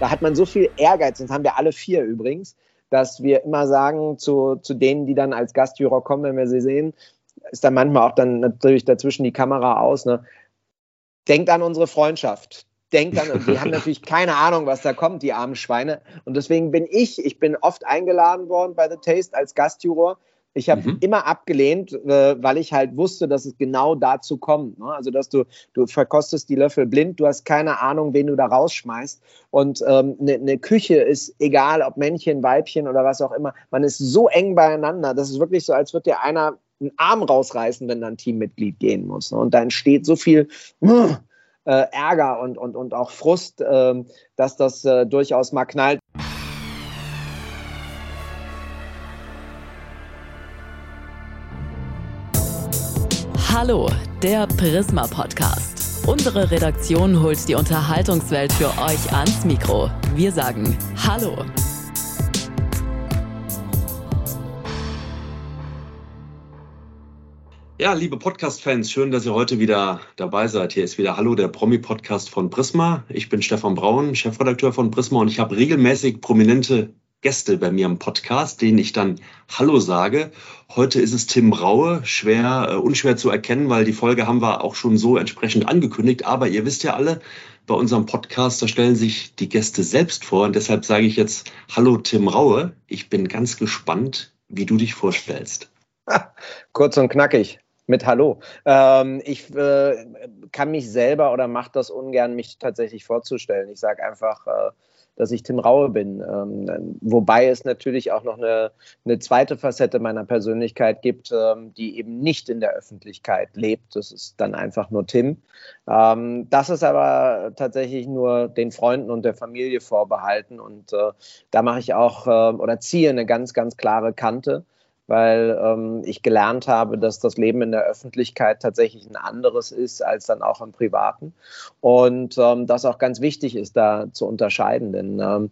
Da hat man so viel Ehrgeiz, das haben wir alle vier übrigens, dass wir immer sagen zu, zu denen, die dann als Gastjuror kommen, wenn wir sie sehen, ist dann manchmal auch dann natürlich dazwischen die Kamera aus. Ne? Denkt an unsere Freundschaft. Denkt an, und die haben natürlich keine Ahnung, was da kommt, die armen Schweine. Und deswegen bin ich, ich bin oft eingeladen worden bei The Taste als Gastjuror. Ich habe mhm. immer abgelehnt, äh, weil ich halt wusste, dass es genau dazu kommt. Ne? Also, dass du, du verkostest die Löffel blind, du hast keine Ahnung, wen du da rausschmeißt. Und eine ähm, ne, ne Küche ist egal, ob Männchen, Weibchen oder was auch immer. Man ist so eng beieinander. Das ist wirklich so, als würde dir einer einen Arm rausreißen, wenn da ein Teammitglied gehen muss. Ne? Und da entsteht so viel äh, Ärger und, und, und auch Frust, äh, dass das äh, durchaus mal knallt. Hallo, der Prisma Podcast. Unsere Redaktion holt die Unterhaltungswelt für euch ans Mikro. Wir sagen Hallo. Ja, liebe Podcast-Fans, schön, dass ihr heute wieder dabei seid. Hier ist wieder Hallo, der Promi-Podcast von Prisma. Ich bin Stefan Braun, Chefredakteur von Prisma und ich habe regelmäßig prominente Gäste bei mir im Podcast, denen ich dann Hallo sage. Heute ist es Tim Raue, schwer, äh, unschwer zu erkennen, weil die Folge haben wir auch schon so entsprechend angekündigt. Aber ihr wisst ja alle, bei unserem Podcast, da stellen sich die Gäste selbst vor. Und deshalb sage ich jetzt Hallo Tim Raue. Ich bin ganz gespannt, wie du dich vorstellst. Kurz und knackig mit Hallo. Ähm, ich äh, kann mich selber oder mache das ungern, mich tatsächlich vorzustellen. Ich sage einfach, äh, dass ich Tim Raue bin. Ähm, wobei es natürlich auch noch eine, eine, zweite Facette meiner Persönlichkeit gibt, ähm, die eben nicht in der Öffentlichkeit lebt. Das ist dann einfach nur Tim. Ähm, das ist aber tatsächlich nur den Freunden und der Familie vorbehalten. Und äh, da mache ich auch äh, oder ziehe eine ganz, ganz klare Kante weil ähm, ich gelernt habe, dass das Leben in der Öffentlichkeit tatsächlich ein anderes ist als dann auch im Privaten. Und ähm, das auch ganz wichtig ist, da zu unterscheiden. Denn ähm,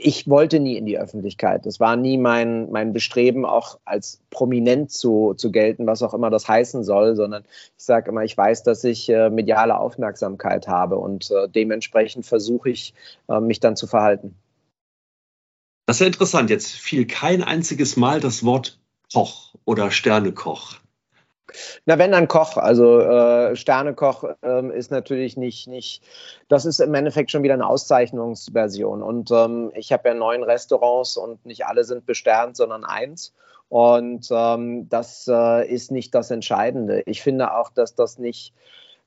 ich wollte nie in die Öffentlichkeit. Das war nie mein, mein Bestreben, auch als prominent zu, zu gelten, was auch immer das heißen soll, sondern ich sage immer, ich weiß, dass ich äh, mediale Aufmerksamkeit habe und äh, dementsprechend versuche ich, äh, mich dann zu verhalten. Das ist ja interessant. Jetzt fiel kein einziges Mal das Wort Koch oder Sternekoch. Na, wenn dann Koch, also äh, Sternekoch ähm, ist natürlich nicht, nicht, das ist im Endeffekt schon wieder eine Auszeichnungsversion. Und ähm, ich habe ja neun Restaurants und nicht alle sind besternt, sondern eins. Und ähm, das äh, ist nicht das Entscheidende. Ich finde auch, dass das nicht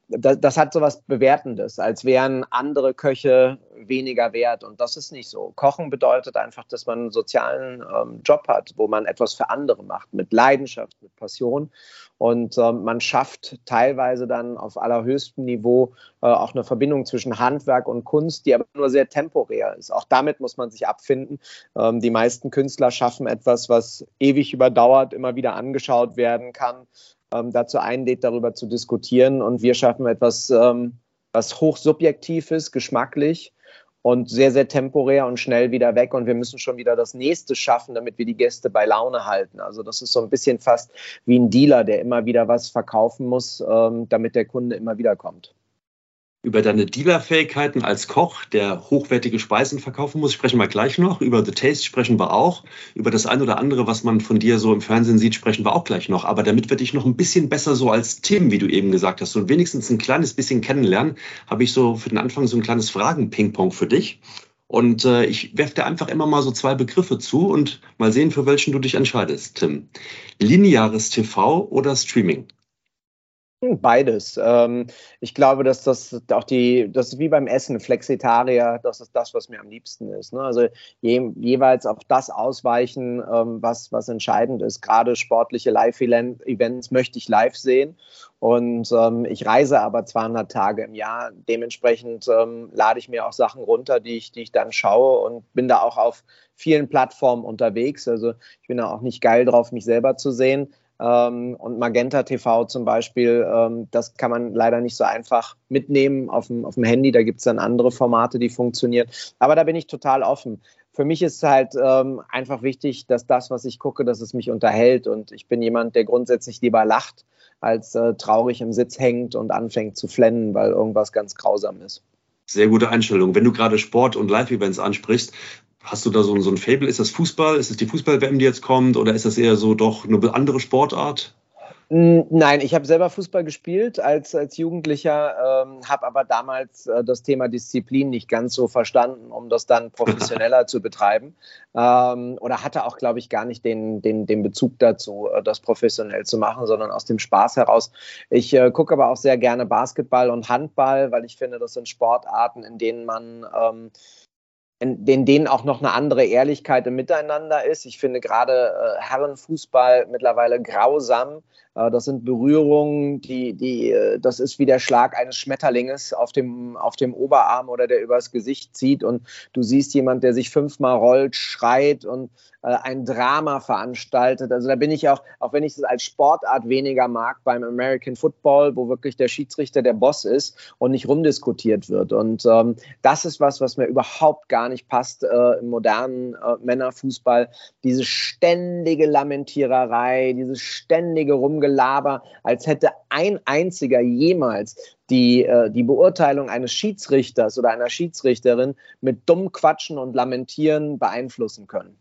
das, das hat so was Bewertendes, als wären andere Köche weniger wert. Und das ist nicht so. Kochen bedeutet einfach, dass man einen sozialen ähm, Job hat, wo man etwas für andere macht, mit Leidenschaft, mit Passion. Und ähm, man schafft teilweise dann auf allerhöchstem Niveau äh, auch eine Verbindung zwischen Handwerk und Kunst, die aber nur sehr temporär ist. Auch damit muss man sich abfinden. Ähm, die meisten Künstler schaffen etwas, was ewig überdauert, immer wieder angeschaut werden kann ähm, dazu einlädt, darüber zu diskutieren. Und wir schaffen etwas, ähm, was hochsubjektiv ist, geschmacklich und sehr, sehr temporär und schnell wieder weg. Und wir müssen schon wieder das nächste schaffen, damit wir die Gäste bei Laune halten. Also das ist so ein bisschen fast wie ein Dealer, der immer wieder was verkaufen muss, ähm, damit der Kunde immer wieder kommt über deine Dealerfähigkeiten als Koch, der hochwertige Speisen verkaufen muss, sprechen wir gleich noch. Über The Taste sprechen wir auch. Über das ein oder andere, was man von dir so im Fernsehen sieht, sprechen wir auch gleich noch. Aber damit wir dich noch ein bisschen besser so als Tim, wie du eben gesagt hast, und wenigstens ein kleines bisschen kennenlernen, habe ich so für den Anfang so ein kleines Fragen-Ping-Pong für dich. Und äh, ich werfe dir einfach immer mal so zwei Begriffe zu und mal sehen, für welchen du dich entscheidest, Tim. Lineares TV oder Streaming? Beides. Ähm, ich glaube, dass das auch die, das ist wie beim Essen, Flexitarier, das ist das, was mir am liebsten ist. Ne? Also je, jeweils auf das ausweichen, ähm, was, was entscheidend ist. Gerade sportliche Live-Events möchte ich live sehen. Und ähm, ich reise aber 200 Tage im Jahr. Dementsprechend lade ich mir auch Sachen runter, die ich, die ich dann schaue und bin da auch auf vielen Plattformen unterwegs. Also ich bin da auch nicht geil drauf, mich selber zu sehen ähm, und Magenta TV zum Beispiel, ähm, das kann man leider nicht so einfach mitnehmen auf dem, auf dem Handy. Da gibt es dann andere Formate, die funktionieren. Aber da bin ich total offen. Für mich ist halt ähm, einfach wichtig, dass das, was ich gucke, dass es mich unterhält. Und ich bin jemand, der grundsätzlich lieber lacht, als äh, traurig im Sitz hängt und anfängt zu flennen, weil irgendwas ganz grausam ist. Sehr gute Einstellung. Wenn du gerade Sport und Live-Events ansprichst, Hast du da so, so ein Fable? Ist das Fußball? Ist es die Fußball-WM, die jetzt kommt? Oder ist das eher so doch eine andere Sportart? Nein, ich habe selber Fußball gespielt als, als Jugendlicher, ähm, habe aber damals äh, das Thema Disziplin nicht ganz so verstanden, um das dann professioneller zu betreiben. Ähm, oder hatte auch, glaube ich, gar nicht den, den, den Bezug dazu, äh, das professionell zu machen, sondern aus dem Spaß heraus. Ich äh, gucke aber auch sehr gerne Basketball und Handball, weil ich finde, das sind Sportarten, in denen man ähm, in denen auch noch eine andere Ehrlichkeit im Miteinander ist. Ich finde gerade äh, Herrenfußball mittlerweile grausam. Äh, das sind Berührungen, die, die, äh, das ist wie der Schlag eines Schmetterlinges auf dem, auf dem Oberarm oder der übers Gesicht zieht und du siehst jemand, der sich fünfmal rollt, schreit und äh, ein Drama veranstaltet. Also da bin ich auch, auch wenn ich es als Sportart weniger mag, beim American Football, wo wirklich der Schiedsrichter der Boss ist und nicht rumdiskutiert wird. Und ähm, das ist was, was mir überhaupt gar nicht passt äh, im modernen äh, Männerfußball. Diese ständige Lamentiererei, dieses ständige Rumge Gelaber, als hätte ein einziger jemals die, äh, die Beurteilung eines Schiedsrichters oder einer Schiedsrichterin mit dumm Quatschen und Lamentieren beeinflussen können.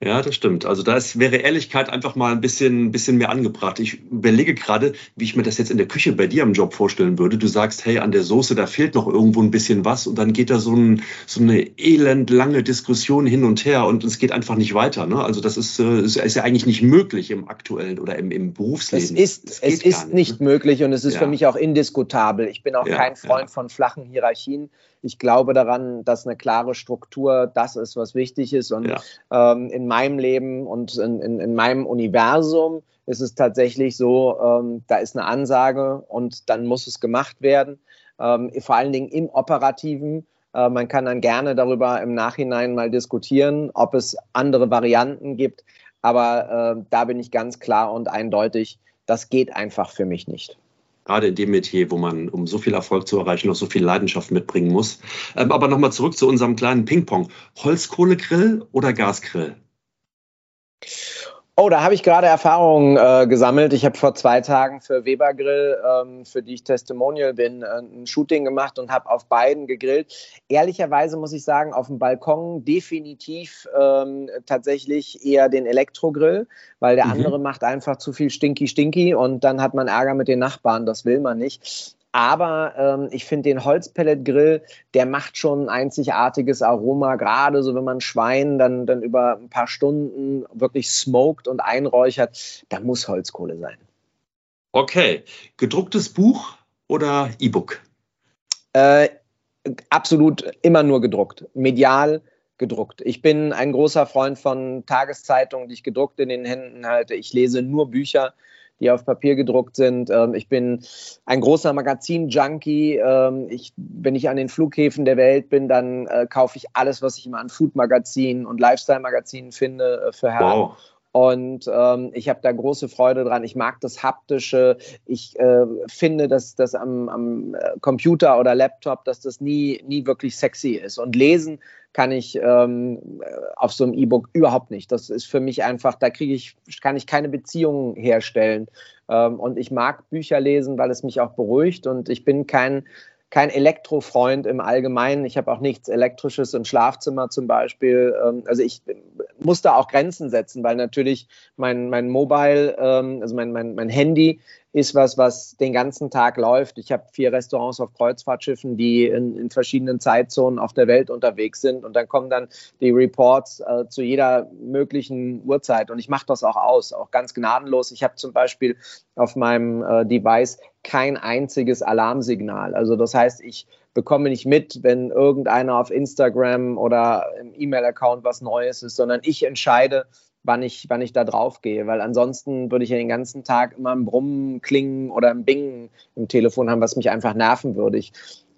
Ja, das stimmt. Also da ist, wäre Ehrlichkeit einfach mal ein bisschen, bisschen mehr angebracht. Ich überlege gerade, wie ich mir das jetzt in der Küche bei dir am Job vorstellen würde. Du sagst, hey, an der Soße, da fehlt noch irgendwo ein bisschen was und dann geht da so, ein, so eine elendlange Diskussion hin und her und es geht einfach nicht weiter. Ne? Also das ist, äh, ist, ist ja eigentlich nicht möglich im aktuellen oder im, im Berufsleben. Es ist, es ist nicht, nicht ne? möglich und es ist ja. für mich auch indiskutabel. Ich bin auch ja, kein Freund ja. von flachen Hierarchien. Ich glaube daran, dass eine klare Struktur das ist, was wichtig ist. Und ähm, in meinem Leben und in, in, in meinem Universum ist es tatsächlich so, ähm, da ist eine Ansage und dann muss es gemacht werden. Ähm, vor allen Dingen im Operativen. Äh, man kann dann gerne darüber im Nachhinein mal diskutieren, ob es andere Varianten gibt. Aber äh, da bin ich ganz klar und eindeutig, das geht einfach für mich nicht gerade in dem Metier, wo man, um so viel Erfolg zu erreichen, noch so viel Leidenschaft mitbringen muss. Ähm, aber nochmal zurück zu unserem kleinen Ping-Pong. Holzkohlegrill oder Gasgrill? Oh, da habe ich gerade Erfahrungen äh, gesammelt. Ich habe vor zwei Tagen für Weber Grill, ähm, für die ich Testimonial bin, äh, ein Shooting gemacht und habe auf beiden gegrillt. Ehrlicherweise muss ich sagen, auf dem Balkon definitiv ähm, tatsächlich eher den Elektrogrill, weil der mhm. andere macht einfach zu viel Stinky Stinky und dann hat man Ärger mit den Nachbarn. Das will man nicht. Aber ähm, ich finde den Holzpelletgrill, der macht schon ein einzigartiges Aroma, gerade so wenn man Schwein dann, dann über ein paar Stunden wirklich smoked und einräuchert. Da muss Holzkohle sein. Okay, gedrucktes Buch oder E-Book? Äh, absolut immer nur gedruckt. Medial gedruckt. Ich bin ein großer Freund von Tageszeitungen, die ich gedruckt in den Händen halte. Ich lese nur Bücher die auf Papier gedruckt sind. Ähm, ich bin ein großer Magazin-Junkie. Ähm, ich, wenn ich an den Flughäfen der Welt bin, dann äh, kaufe ich alles, was ich immer an Food-Magazinen und Lifestyle-Magazinen finde äh, für Herren. Wow. Und ähm, ich habe da große Freude dran. Ich mag das Haptische. Ich äh, finde, dass das am, am, äh, Computer oder Laptop, dass das nie, nie wirklich sexy ist. Und lesen kann ich ähm, auf so einem E-Book überhaupt nicht. Das ist für mich einfach, da kriege ich, kann ich keine Beziehungen herstellen. Ähm, und ich mag Bücher lesen, weil es mich auch beruhigt. Und ich bin kein kein Elektrofreund im Allgemeinen. Ich habe auch nichts Elektrisches im Schlafzimmer zum Beispiel. Ähm, also ich muss da auch Grenzen setzen, weil natürlich mein, mein Mobile, ähm, also mein, mein, mein Handy ist was, was den ganzen Tag läuft. Ich habe vier Restaurants auf Kreuzfahrtschiffen, die in, in, verschiedenen Zeitzonen auf der Welt unterwegs sind. Und dann kommen dann die Reports äh, zu jeder möglichen Uhrzeit. Und ich mache das auch aus, auch ganz gnadenlos. Ich habe zum Beispiel auf meinem äh, Device kein einziges Alarmsignal. Also das heißt, ich bekomme nicht mit, wenn irgendeiner auf Instagram oder im E-Mail-Account was Neues ist, sondern ich entscheide, wann ich, wann ich da drauf gehe, weil ansonsten würde ich ja den ganzen Tag immer ein Brummen, Klingen oder ein Bingen im Telefon haben, was mich einfach nerven würde. Ich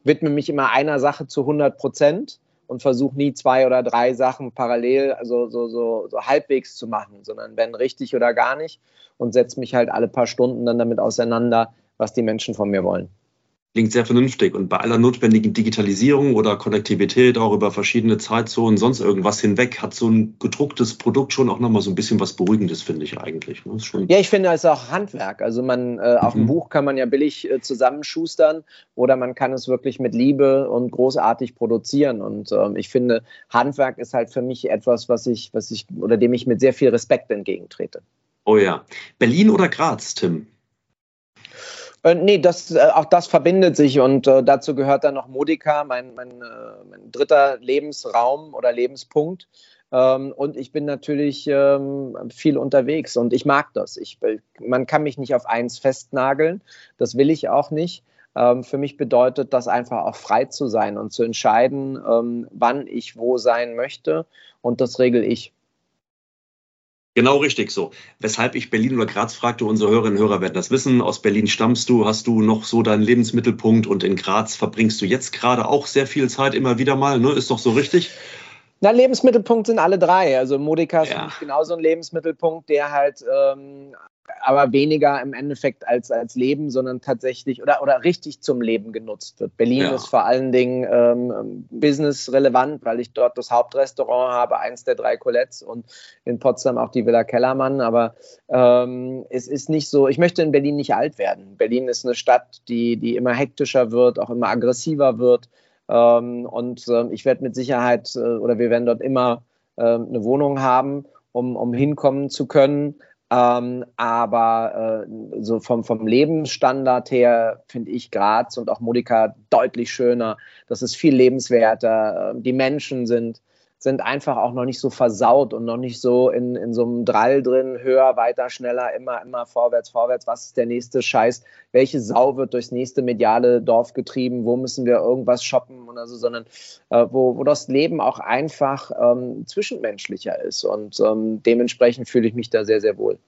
widme mich immer einer Sache zu 100 Prozent und versuche nie zwei oder drei Sachen parallel, also so, so, so halbwegs zu machen, sondern wenn richtig oder gar nicht und setze mich halt alle paar Stunden dann damit auseinander, was die Menschen von mir wollen. Klingt sehr vernünftig. Und bei aller notwendigen Digitalisierung oder Konnektivität auch über verschiedene Zeitzonen, sonst irgendwas hinweg, hat so ein gedrucktes Produkt schon auch nochmal so ein bisschen was Beruhigendes, finde ich eigentlich. Ne? ja, ich finde, es ist auch Handwerk. Also man, äh, auf mhm. ein Buch kann man ja billig äh, zusammenschustern oder man kann es wirklich mit Liebe und großartig produzieren. Und ähm, ich finde, Handwerk ist halt für mich etwas, was ich, was ich, oder dem ich mit sehr viel Respekt entgegentrete. Oh ja. Berlin oder Graz, Tim? Äh, nee, das, äh, auch das verbindet sich und äh, dazu gehört dann noch Modica, mein, mein, äh, mein dritter Lebensraum oder Lebenspunkt. Ähm, und ich bin natürlich ähm, viel unterwegs und ich mag das. Ich, man kann mich nicht auf eins festnageln, das will ich auch nicht. Ähm, für mich bedeutet das einfach auch frei zu sein und zu entscheiden, ähm, wann ich wo sein möchte. Und das regel ich. Genau richtig so. Weshalb ich Berlin oder Graz fragte, unsere Hörerinnen und Hörer werden das wissen. Aus Berlin stammst du, hast du noch so deinen Lebensmittelpunkt und in Graz verbringst du jetzt gerade auch sehr viel Zeit immer wieder mal, ne? Ist doch so richtig? Na, Lebensmittelpunkt sind alle drei. Also Modika ist ja. genauso ein Lebensmittelpunkt, der halt ähm, aber weniger im Endeffekt als, als Leben, sondern tatsächlich oder, oder richtig zum Leben genutzt wird. Berlin ja. ist vor allen Dingen ähm, business-relevant, weil ich dort das Hauptrestaurant habe, eins der drei Colettes und in Potsdam auch die Villa Kellermann. Aber ähm, es ist nicht so, ich möchte in Berlin nicht alt werden. Berlin ist eine Stadt, die, die immer hektischer wird, auch immer aggressiver wird. Ähm, und äh, ich werde mit Sicherheit äh, oder wir werden dort immer äh, eine Wohnung haben, um, um hinkommen zu können. Ähm, aber äh, so vom, vom Lebensstandard her finde ich Graz und auch Modica deutlich schöner. Das ist viel lebenswerter. Die Menschen sind sind einfach auch noch nicht so versaut und noch nicht so in, in so einem Drall drin, höher, weiter, schneller, immer, immer vorwärts, vorwärts. Was ist der nächste Scheiß? Welche Sau wird durchs nächste mediale Dorf getrieben? Wo müssen wir irgendwas shoppen oder so, sondern äh, wo, wo das Leben auch einfach ähm, zwischenmenschlicher ist. Und ähm, dementsprechend fühle ich mich da sehr, sehr wohl.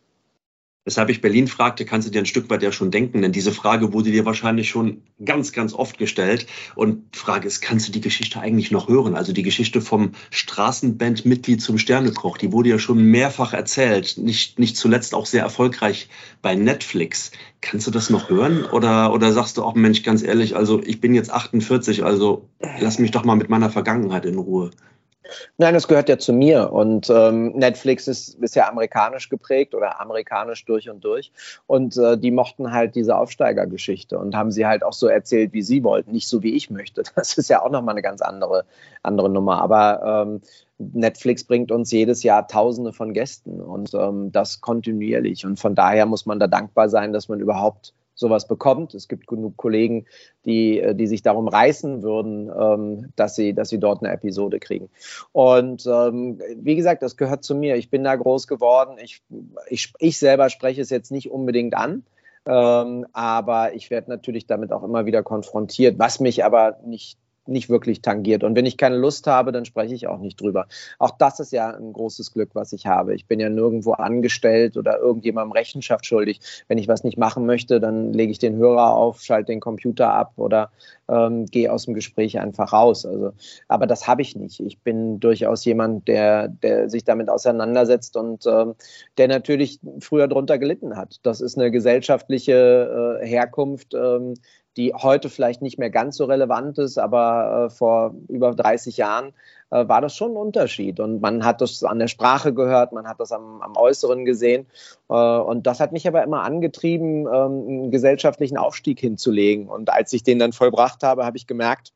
Weshalb ich Berlin fragte, kannst du dir ein Stück weit ja schon denken, denn diese Frage wurde dir wahrscheinlich schon ganz, ganz oft gestellt. Und die Frage ist, kannst du die Geschichte eigentlich noch hören? Also die Geschichte vom Straßenbandmitglied zum Sternekoch, die wurde ja schon mehrfach erzählt, nicht, nicht zuletzt auch sehr erfolgreich bei Netflix. Kannst du das noch hören? Oder, oder sagst du auch, Mensch, ganz ehrlich, also ich bin jetzt 48, also lass mich doch mal mit meiner Vergangenheit in Ruhe. Nein, das gehört ja zu mir. Und ähm, Netflix ist, ist ja amerikanisch geprägt oder amerikanisch durch und durch. Und äh, die mochten halt diese Aufsteigergeschichte und haben sie halt auch so erzählt, wie sie wollten, nicht so wie ich möchte. Das ist ja auch nochmal eine ganz andere, andere Nummer. Aber ähm, Netflix bringt uns jedes Jahr Tausende von Gästen und ähm, das kontinuierlich. Und von daher muss man da dankbar sein, dass man überhaupt sowas bekommt. Es gibt genug Kollegen, die, äh, die sich darum reißen würden, ähm, dass, sie, dass sie dort eine Episode kriegen. Und ähm, wie gesagt, das gehört zu mir. Ich bin da groß geworden. Ich, ich, ich selber spreche es jetzt nicht unbedingt an. Ähm, aber ich werde natürlich damit auch immer wieder konfrontiert, was mich aber nicht nicht wirklich tangiert. Und wenn ich keine Lust habe, dann spreche ich auch nicht drüber. Auch das ist ja ein großes Glück, was ich habe. Ich bin ja nirgendwo angestellt oder irgendjemandem Rechenschaft schuldig. Wenn ich was nicht machen möchte, dann lege ich den Hörer auf, schalte den Computer ab oder ähm, gehe aus dem Gespräch einfach raus. Also, aber das habe ich nicht. Ich bin durchaus jemand, der, der sich damit auseinandersetzt und ähm, der natürlich früher darunter gelitten hat. Das ist eine gesellschaftliche äh, Herkunft, ähm, die heute vielleicht nicht mehr ganz so relevant ist, aber äh, vor über 30 Jahren äh, war das schon ein Unterschied. Und man hat das an der Sprache gehört, man hat das am, am Äußeren gesehen. Äh, und das hat mich aber immer angetrieben, ähm, einen gesellschaftlichen Aufstieg hinzulegen. Und als ich den dann vollbracht habe, habe ich gemerkt,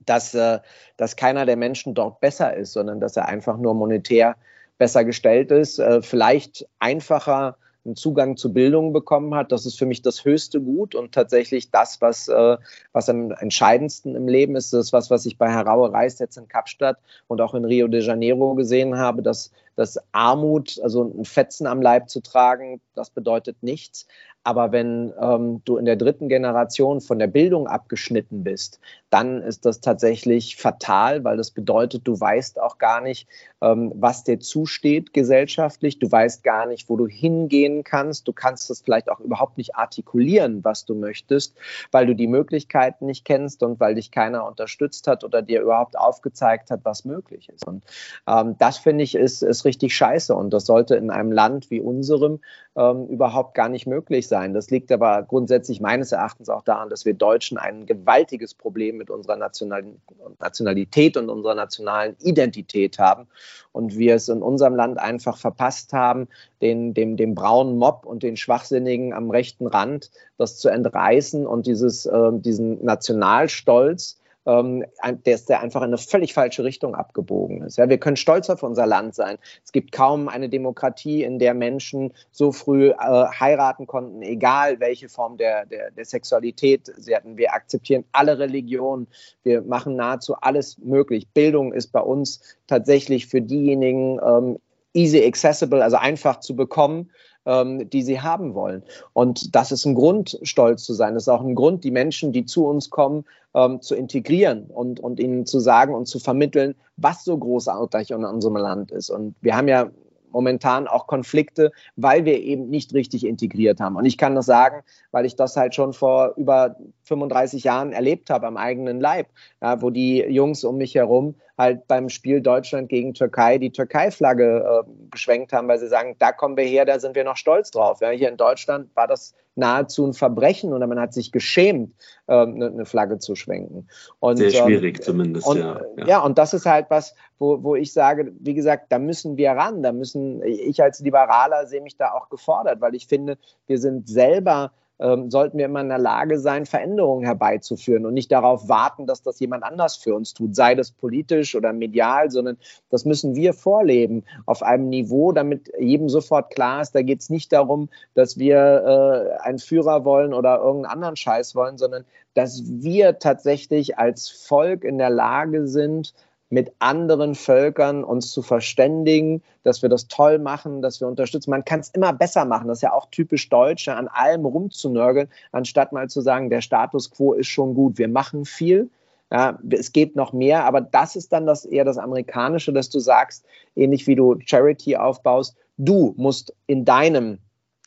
dass, äh, dass keiner der Menschen dort besser ist, sondern dass er einfach nur monetär besser gestellt ist, äh, vielleicht einfacher einen Zugang zu Bildung bekommen hat. Das ist für mich das höchste Gut und tatsächlich das, was, äh, was am entscheidendsten im Leben ist. Das ist was, was ich bei Heraue Reis jetzt in Kapstadt und auch in Rio de Janeiro gesehen habe, dass, dass Armut, also ein Fetzen am Leib zu tragen, das bedeutet nichts. Aber wenn ähm, du in der dritten Generation von der Bildung abgeschnitten bist, dann ist das tatsächlich fatal, weil das bedeutet, du weißt auch gar nicht, ähm, was dir zusteht gesellschaftlich. Du weißt gar nicht, wo du hingehen kannst. Du kannst das vielleicht auch überhaupt nicht artikulieren, was du möchtest, weil du die Möglichkeiten nicht kennst und weil dich keiner unterstützt hat oder dir überhaupt aufgezeigt hat, was möglich ist. Und ähm, das finde ich ist, ist richtig scheiße und das sollte in einem Land wie unserem ähm, überhaupt gar nicht möglich sein. Das liegt aber grundsätzlich meines Erachtens auch daran, dass wir Deutschen ein gewaltiges Problem mit unserer Nationalität und unserer nationalen Identität haben und wir es in unserem Land einfach verpasst haben, den, dem, dem braunen Mob und den Schwachsinnigen am rechten Rand das zu entreißen und dieses, äh, diesen Nationalstolz ähm, der, der einfach in eine völlig falsche Richtung abgebogen ist. Ja, wir können stolz auf unser Land sein. Es gibt kaum eine Demokratie, in der Menschen so früh äh, heiraten konnten, egal welche Form der, der, der Sexualität sie hatten. Wir akzeptieren alle Religionen. Wir machen nahezu alles möglich. Bildung ist bei uns tatsächlich für diejenigen ähm, easy accessible, also einfach zu bekommen ähm, die sie haben wollen. Und das ist ein Grund, stolz zu sein. Das ist auch ein Grund, die Menschen, die zu uns kommen, ähm, zu integrieren und, und ihnen zu sagen und zu vermitteln, was so großartig in unserem Land ist. Und wir haben ja momentan auch Konflikte, weil wir eben nicht richtig integriert haben. Und ich kann das sagen, weil ich das halt schon vor über 35 Jahren erlebt habe am eigenen Leib, ja, wo die Jungs um mich herum halt beim Spiel Deutschland gegen Türkei die Türkei-Flagge äh, geschwenkt haben, weil sie sagen, da kommen wir her, da sind wir noch stolz drauf. Ja, hier in Deutschland war das nahezu ein Verbrechen oder man hat sich geschämt, äh, eine, eine Flagge zu schwenken. Und, Sehr schwierig ähm, zumindest, und, ja, ja. Ja, und das ist halt was, wo, wo ich sage, wie gesagt, da müssen wir ran, da müssen, ich als Liberaler sehe mich da auch gefordert, weil ich finde, wir sind selber ähm, sollten wir immer in der Lage sein, Veränderungen herbeizuführen und nicht darauf warten, dass das jemand anders für uns tut, sei das politisch oder medial, sondern das müssen wir vorleben auf einem Niveau, damit jedem sofort klar ist, da geht es nicht darum, dass wir äh, einen Führer wollen oder irgendeinen anderen Scheiß wollen, sondern dass wir tatsächlich als Volk in der Lage sind, mit anderen Völkern uns zu verständigen, dass wir das toll machen, dass wir unterstützen. Man kann es immer besser machen. Das ist ja auch typisch Deutsche, an allem rumzunörgeln, anstatt mal zu sagen, der Status quo ist schon gut. Wir machen viel. Ja, es geht noch mehr, aber das ist dann das eher das Amerikanische, dass du sagst, ähnlich wie du Charity aufbaust, du musst in deinem,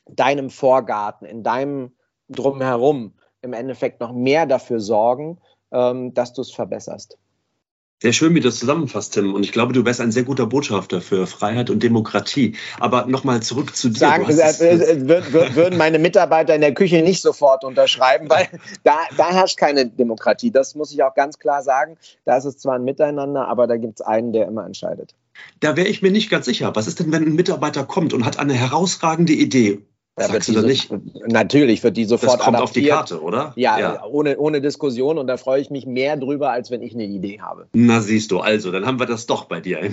deinem Vorgarten, in deinem Drumherum im Endeffekt noch mehr dafür sorgen, ähm, dass du es verbesserst. Sehr schön, wie du das zusammenfasst, Tim. Und ich glaube, du wärst ein sehr guter Botschafter für Freiheit und Demokratie. Aber nochmal zurück zu dir. Sagen, äh, äh, würden meine Mitarbeiter in der Küche nicht sofort unterschreiben, weil da, da herrscht keine Demokratie. Das muss ich auch ganz klar sagen. Da ist es zwar ein Miteinander, aber da gibt es einen, der immer entscheidet. Da wäre ich mir nicht ganz sicher. Was ist denn, wenn ein Mitarbeiter kommt und hat eine herausraagende Idee da Sagst du da nicht? Natürlich wird die sofort das kommt adaptiert. auf die Karte, oder? Ja, ja, Ohne, ohne Diskussion und da freue ich mich mehr drüber, als wenn ich eine Idee habe. Na siehst du, also, dann haben wir das doch bei dir.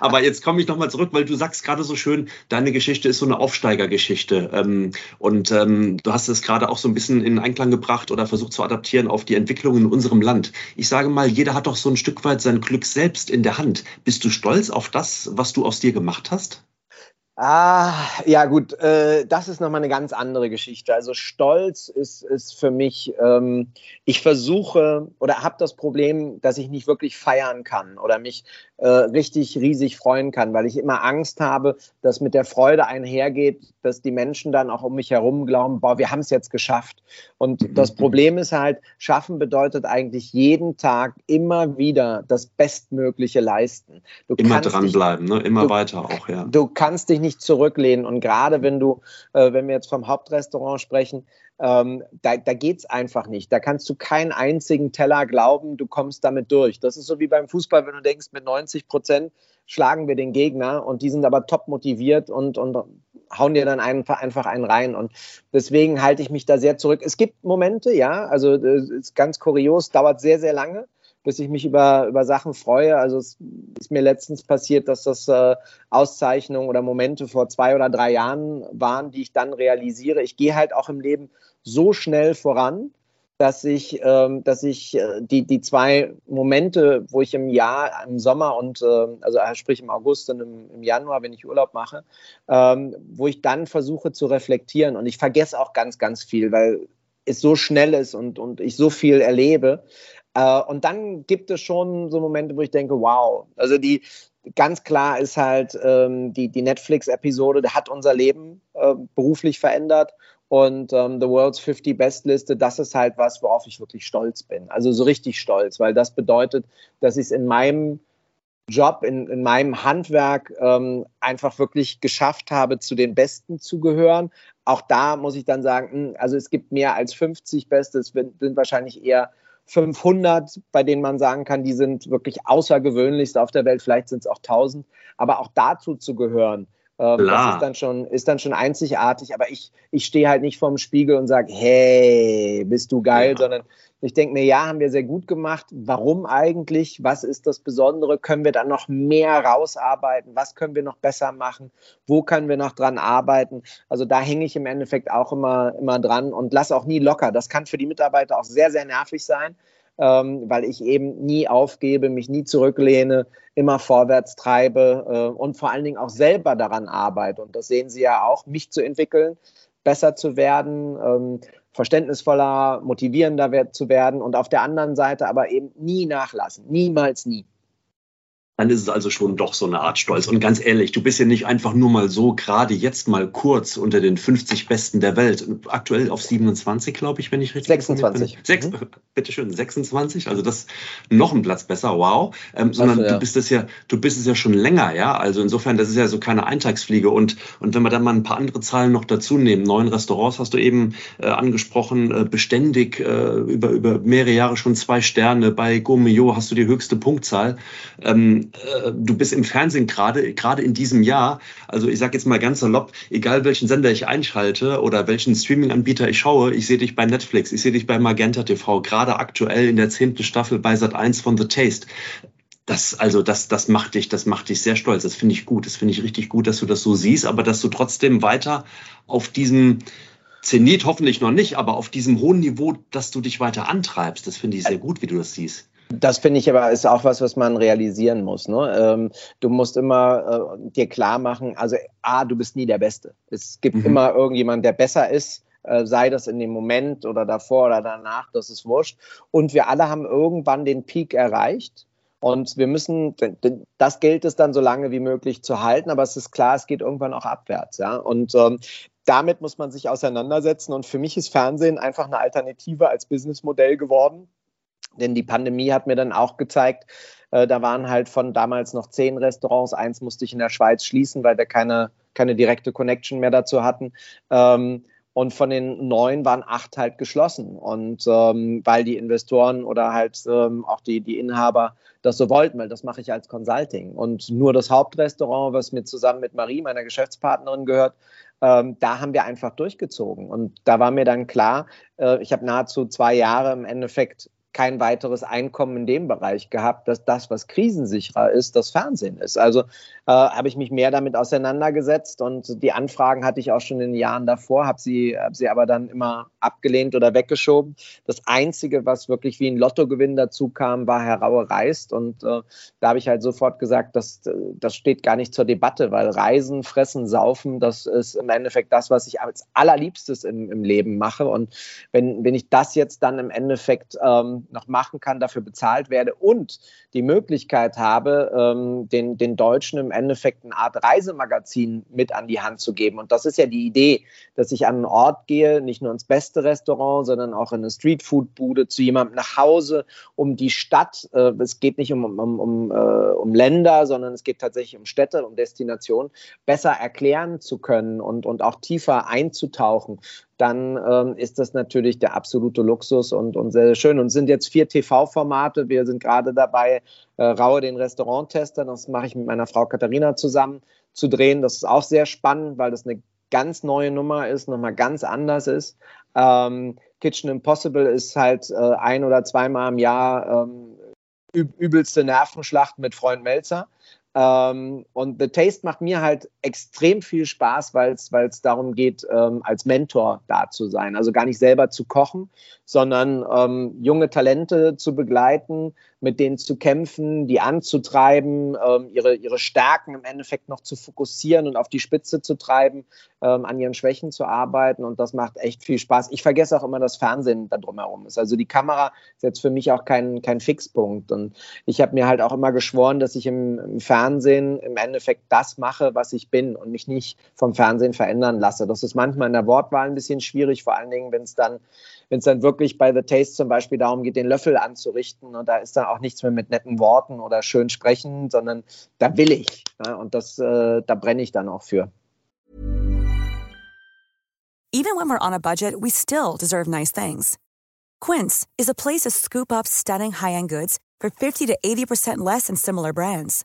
Aber jetzt komme ich nochmal zurück, weil du sagst gerade so schön, deine Geschichte ist so eine Aufsteigergeschichte ähm, und ähm, du hast es gerade auch so ein bisschen in Einklang gebracht oder versucht zu adaptieren auf die Entwicklung in unserem Land. Ich sage mal, jeder hat doch so ein Stück weit sein Glück selbst in der Hand. Bist du stolz auf das, was du aus dir gemacht hast? Ah, ja gut, äh, das ist nochmal eine ganz andere Geschichte. Also Stolz ist, ist für mich, ähm, ich versuche oder habe das Problem, dass ich nicht wirklich feiern kann oder mich äh, richtig riesig freuen kann, weil ich immer Angst habe, dass mit der Freude einhergeht, dass die Menschen dann auch um mich herum glauben, boah, wir haben es jetzt geschafft. Und mhm. das Problem ist halt, schaffen bedeutet eigentlich jeden Tag immer wieder das Bestmögliche leisten. Du immer dranbleiben, ne? immer du, weiter auch, ja. Du kannst dich nicht zurücklehnen und gerade wenn du, äh, wenn wir jetzt vom Hauptrestaurant sprechen, ähm, da, da geht es einfach nicht. Da kannst du keinen einzigen Teller glauben, du kommst damit durch. Das ist so wie beim Fußball, wenn du denkst, mit 90 Prozent schlagen wir den Gegner und die sind aber top motiviert und, und hauen dir dann einfach, einen rein. Und deswegen halte ich mich da sehr zurück. Es gibt Momente, ja, also es ist ganz kurios, dauert sehr, sehr lange bis ich mich über, über Sachen freue. Also es ist mir letztens passiert, dass das äh, Auszeichnungen oder Momente vor zwei oder drei Jahren waren, die ich dann realisiere. Ich gehe halt auch im Leben so schnell voran, dass ich, ähm, dass ich äh, die, die zwei Momente, wo ich im Jahr, im Sommer und äh, also äh, sprich im August und im, im Januar, wenn ich Urlaub mache, ähm, wo ich dann versuche zu reflektieren und ich vergesse auch ganz, ganz viel, weil es so schnell ist und, und ich so viel erlebe. Äh, und dann gibt es schon so Momente, wo ich denke, wow, also die, ganz klar ist halt ähm, die, die Netflix-Episode, der hat unser Leben äh, beruflich verändert und ähm, The World's 50 Best Liste, das ist halt was, worauf ich wirklich stolz bin. Also so richtig stolz, weil das bedeutet, dass ich es in meinem Job, in, in meinem Handwerk ähm, einfach wirklich geschafft habe, zu den Besten zu gehören. Auch da muss ich dann sagen, hm, also es gibt mehr als 50 Beste, es sind wahrscheinlich eher 500, bei denen man sagen kann, die sind wirklich außergewöhnlichst auf der Welt. Vielleicht sind es auch 1000. Aber auch dazu zu gehören, ähm, das ist dann schon, ist dann schon einzigartig, aber ich, ich stehe halt nicht vorm Spiegel und sage, hey, bist du geil, ja. sondern ich denke mir, ja, haben wir sehr gut gemacht. Warum eigentlich? Was ist das Besondere? Können wir dann noch mehr rausarbeiten? Was können wir noch besser machen? Wo können wir noch dran arbeiten? Also da hänge ich im Endeffekt auch immer, immer dran und lasse auch nie locker. Das kann für die Mitarbeiter auch sehr, sehr nervig sein ähm, weil ich eben nie aufgebe, mich nie zurücklehne, immer vorwärts treibe äh, und vor allen Dingen auch selber daran arbeite. Und das sehen Sie ja auch, mich zu entwickeln, besser zu werden, ähm, verständnisvoller, motivierender zu werden und auf der anderen Seite aber eben nie nachlassen, niemals nie dann ist es also schon doch so eine Art Stolz. Und ganz ehrlich, du bist ja nicht einfach nur mal so gerade jetzt mal kurz unter den 50 Besten der Welt. Aktuell auf 27, glaube ich, wenn ich richtig 26. bin. Sechs, mhm. Bitteschön, 26. Also das noch ein Platz besser, wow. Ähm, sondern also, ja. du bist es ja, du bist es ja schon länger, ja. Also insofern, das ist ja so keine Eintagsfliege. Und, und wenn wir dann mal ein paar andere Zahlen noch dazu nehmen, neun Restaurants hast du eben äh, angesprochen, äh, beständig äh, über, über mehrere Jahre schon zwei Sterne. Bei Gourmillot hast du die höchste Punktzahl. Ähm, äh, du bist im Fernsehen gerade, gerade in diesem Jahr. Also ich sage jetzt mal ganz salopp, egal welchen Sender ich einschalte oder welchen Streaming-Anbieter ich schaue, ich sehe dich bei Netflix, ich sehe dich bei Magenta TV, gerade aktuell in der zehnten Staffel bei Sat 1 von The Taste das, also das, das macht dich, das macht dich sehr stolz. Das finde ich gut. Das finde ich richtig gut, dass du das so siehst, aber dass du trotzdem weiter auf diesem Zenit hoffentlich noch nicht, aber auf diesem hohen Niveau, dass du dich weiter antreibst. Das finde ich sehr gut, wie du das siehst. Das finde ich aber ist auch was, was man realisieren muss. Ne? Ähm, du musst immer äh, dir klar machen, also A, du bist nie der Beste. Es gibt mhm. immer irgendjemand, der besser ist, äh, sei das in dem Moment oder davor oder danach, das ist wurscht. Und wir alle haben irgendwann den Peak erreicht. Und wir müssen, das gilt es dann so lange wie möglich zu halten, aber es ist klar, es geht irgendwann auch abwärts. Ja? Und ähm, damit muss man sich auseinandersetzen. Und für mich ist Fernsehen einfach eine Alternative als Businessmodell geworden denn die Pandemie hat mir dann auch gezeigt, äh, da waren halt von damals noch zehn Restaurants, eins musste ich in der Schweiz schließen, weil wir keine, keine direkte Connection mehr dazu hatten. Ähm, und von den neun waren acht halt geschlossen. Und ähm, weil die Investoren oder halt ähm, auch die, die Inhaber das so wollten, weil das mache ich als Consulting. Und nur das Hauptrestaurant, was mir zusammen mit Marie, meiner Geschäftspartnerin, gehört, ähm, da haben wir einfach durchgezogen. Und da war mir dann klar, äh, ich habe nahezu zwei Jahre im Endeffekt kein weiteres Einkommen in dem Bereich gehabt, dass das, was krisensicherer ist, das Fernsehen ist. Also äh, habe ich mich mehr damit auseinandergesetzt und die Anfragen hatte ich auch schon in den Jahren davor, habe sie, hab sie aber dann immer abgelehnt oder weggeschoben. Das Einzige, was wirklich wie ein Lottogewinn dazu kam, war Herr Raue reist und äh, da habe ich halt sofort gesagt, das, das steht gar nicht zur Debatte, weil Reisen, Fressen, Saufen, das ist im Endeffekt das, was ich als allerliebstes im, im Leben mache und wenn, wenn ich das jetzt dann im Endeffekt ähm, noch machen kann, dafür bezahlt werde und die Möglichkeit habe, ähm, den, den Deutschen im Endeffekt eine Art Reisemagazin mit an die Hand zu geben. Und das ist ja die Idee, dass ich an einen Ort gehe, nicht nur ins beste Restaurant, sondern auch in eine Streetfood-Bude zu jemandem nach Hause, um die Stadt. Äh, es geht nicht um, um, um, äh, um Länder, sondern es geht tatsächlich um Städte, um Destinationen, besser erklären zu können und, und auch tiefer einzutauchen dann ähm, ist das natürlich der absolute Luxus und, und sehr, sehr schön. Und sind jetzt vier TV-Formate. Wir sind gerade dabei, äh, Raue den Restauranttester, das mache ich mit meiner Frau Katharina zusammen, zu drehen. Das ist auch sehr spannend, weil das eine ganz neue Nummer ist, nochmal ganz anders ist. Ähm, Kitchen Impossible ist halt äh, ein oder zweimal im Jahr ähm, übelste Nervenschlacht mit Freund Melzer. Ähm, und The Taste macht mir halt extrem viel Spaß, weil es darum geht, ähm, als Mentor da zu sein. Also gar nicht selber zu kochen, sondern ähm, junge Talente zu begleiten, mit denen zu kämpfen, die anzutreiben, ähm, ihre, ihre Stärken im Endeffekt noch zu fokussieren und auf die Spitze zu treiben, ähm, an ihren Schwächen zu arbeiten. Und das macht echt viel Spaß. Ich vergesse auch immer, dass Fernsehen da drumherum ist. Also die Kamera ist jetzt für mich auch kein, kein Fixpunkt. Und ich habe mir halt auch immer geschworen, dass ich im, im Fernsehen im Endeffekt das mache, was ich bin und mich nicht vom Fernsehen verändern lasse. Das ist manchmal in der Wortwahl ein bisschen schwierig, vor allen Dingen, wenn es dann wenn es dann wirklich bei The Taste zum Beispiel darum geht, den Löffel anzurichten und da ist dann auch nichts mehr mit netten Worten oder schön sprechen, sondern da will ich ja, und das, äh, da brenne ich dann auch für. Even when we're on a budget, we still deserve nice things. Quince is a place to scoop up stunning high-end goods for 50 to 80% less than similar brands.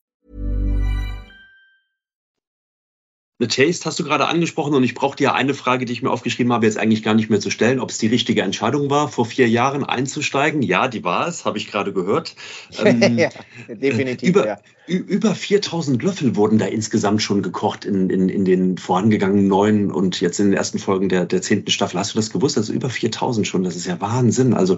The Taste hast du gerade angesprochen und ich brauche dir eine Frage, die ich mir aufgeschrieben habe, jetzt eigentlich gar nicht mehr zu stellen, ob es die richtige Entscheidung war, vor vier Jahren einzusteigen. Ja, die war es, habe ich gerade gehört. Ähm, ja, definitiv. Über, ja. über 4000 Löffel wurden da insgesamt schon gekocht in, in, in den vorangegangenen neun und jetzt in den ersten Folgen der, der zehnten Staffel. Hast du das gewusst? Also über 4000 schon, das ist ja Wahnsinn. Also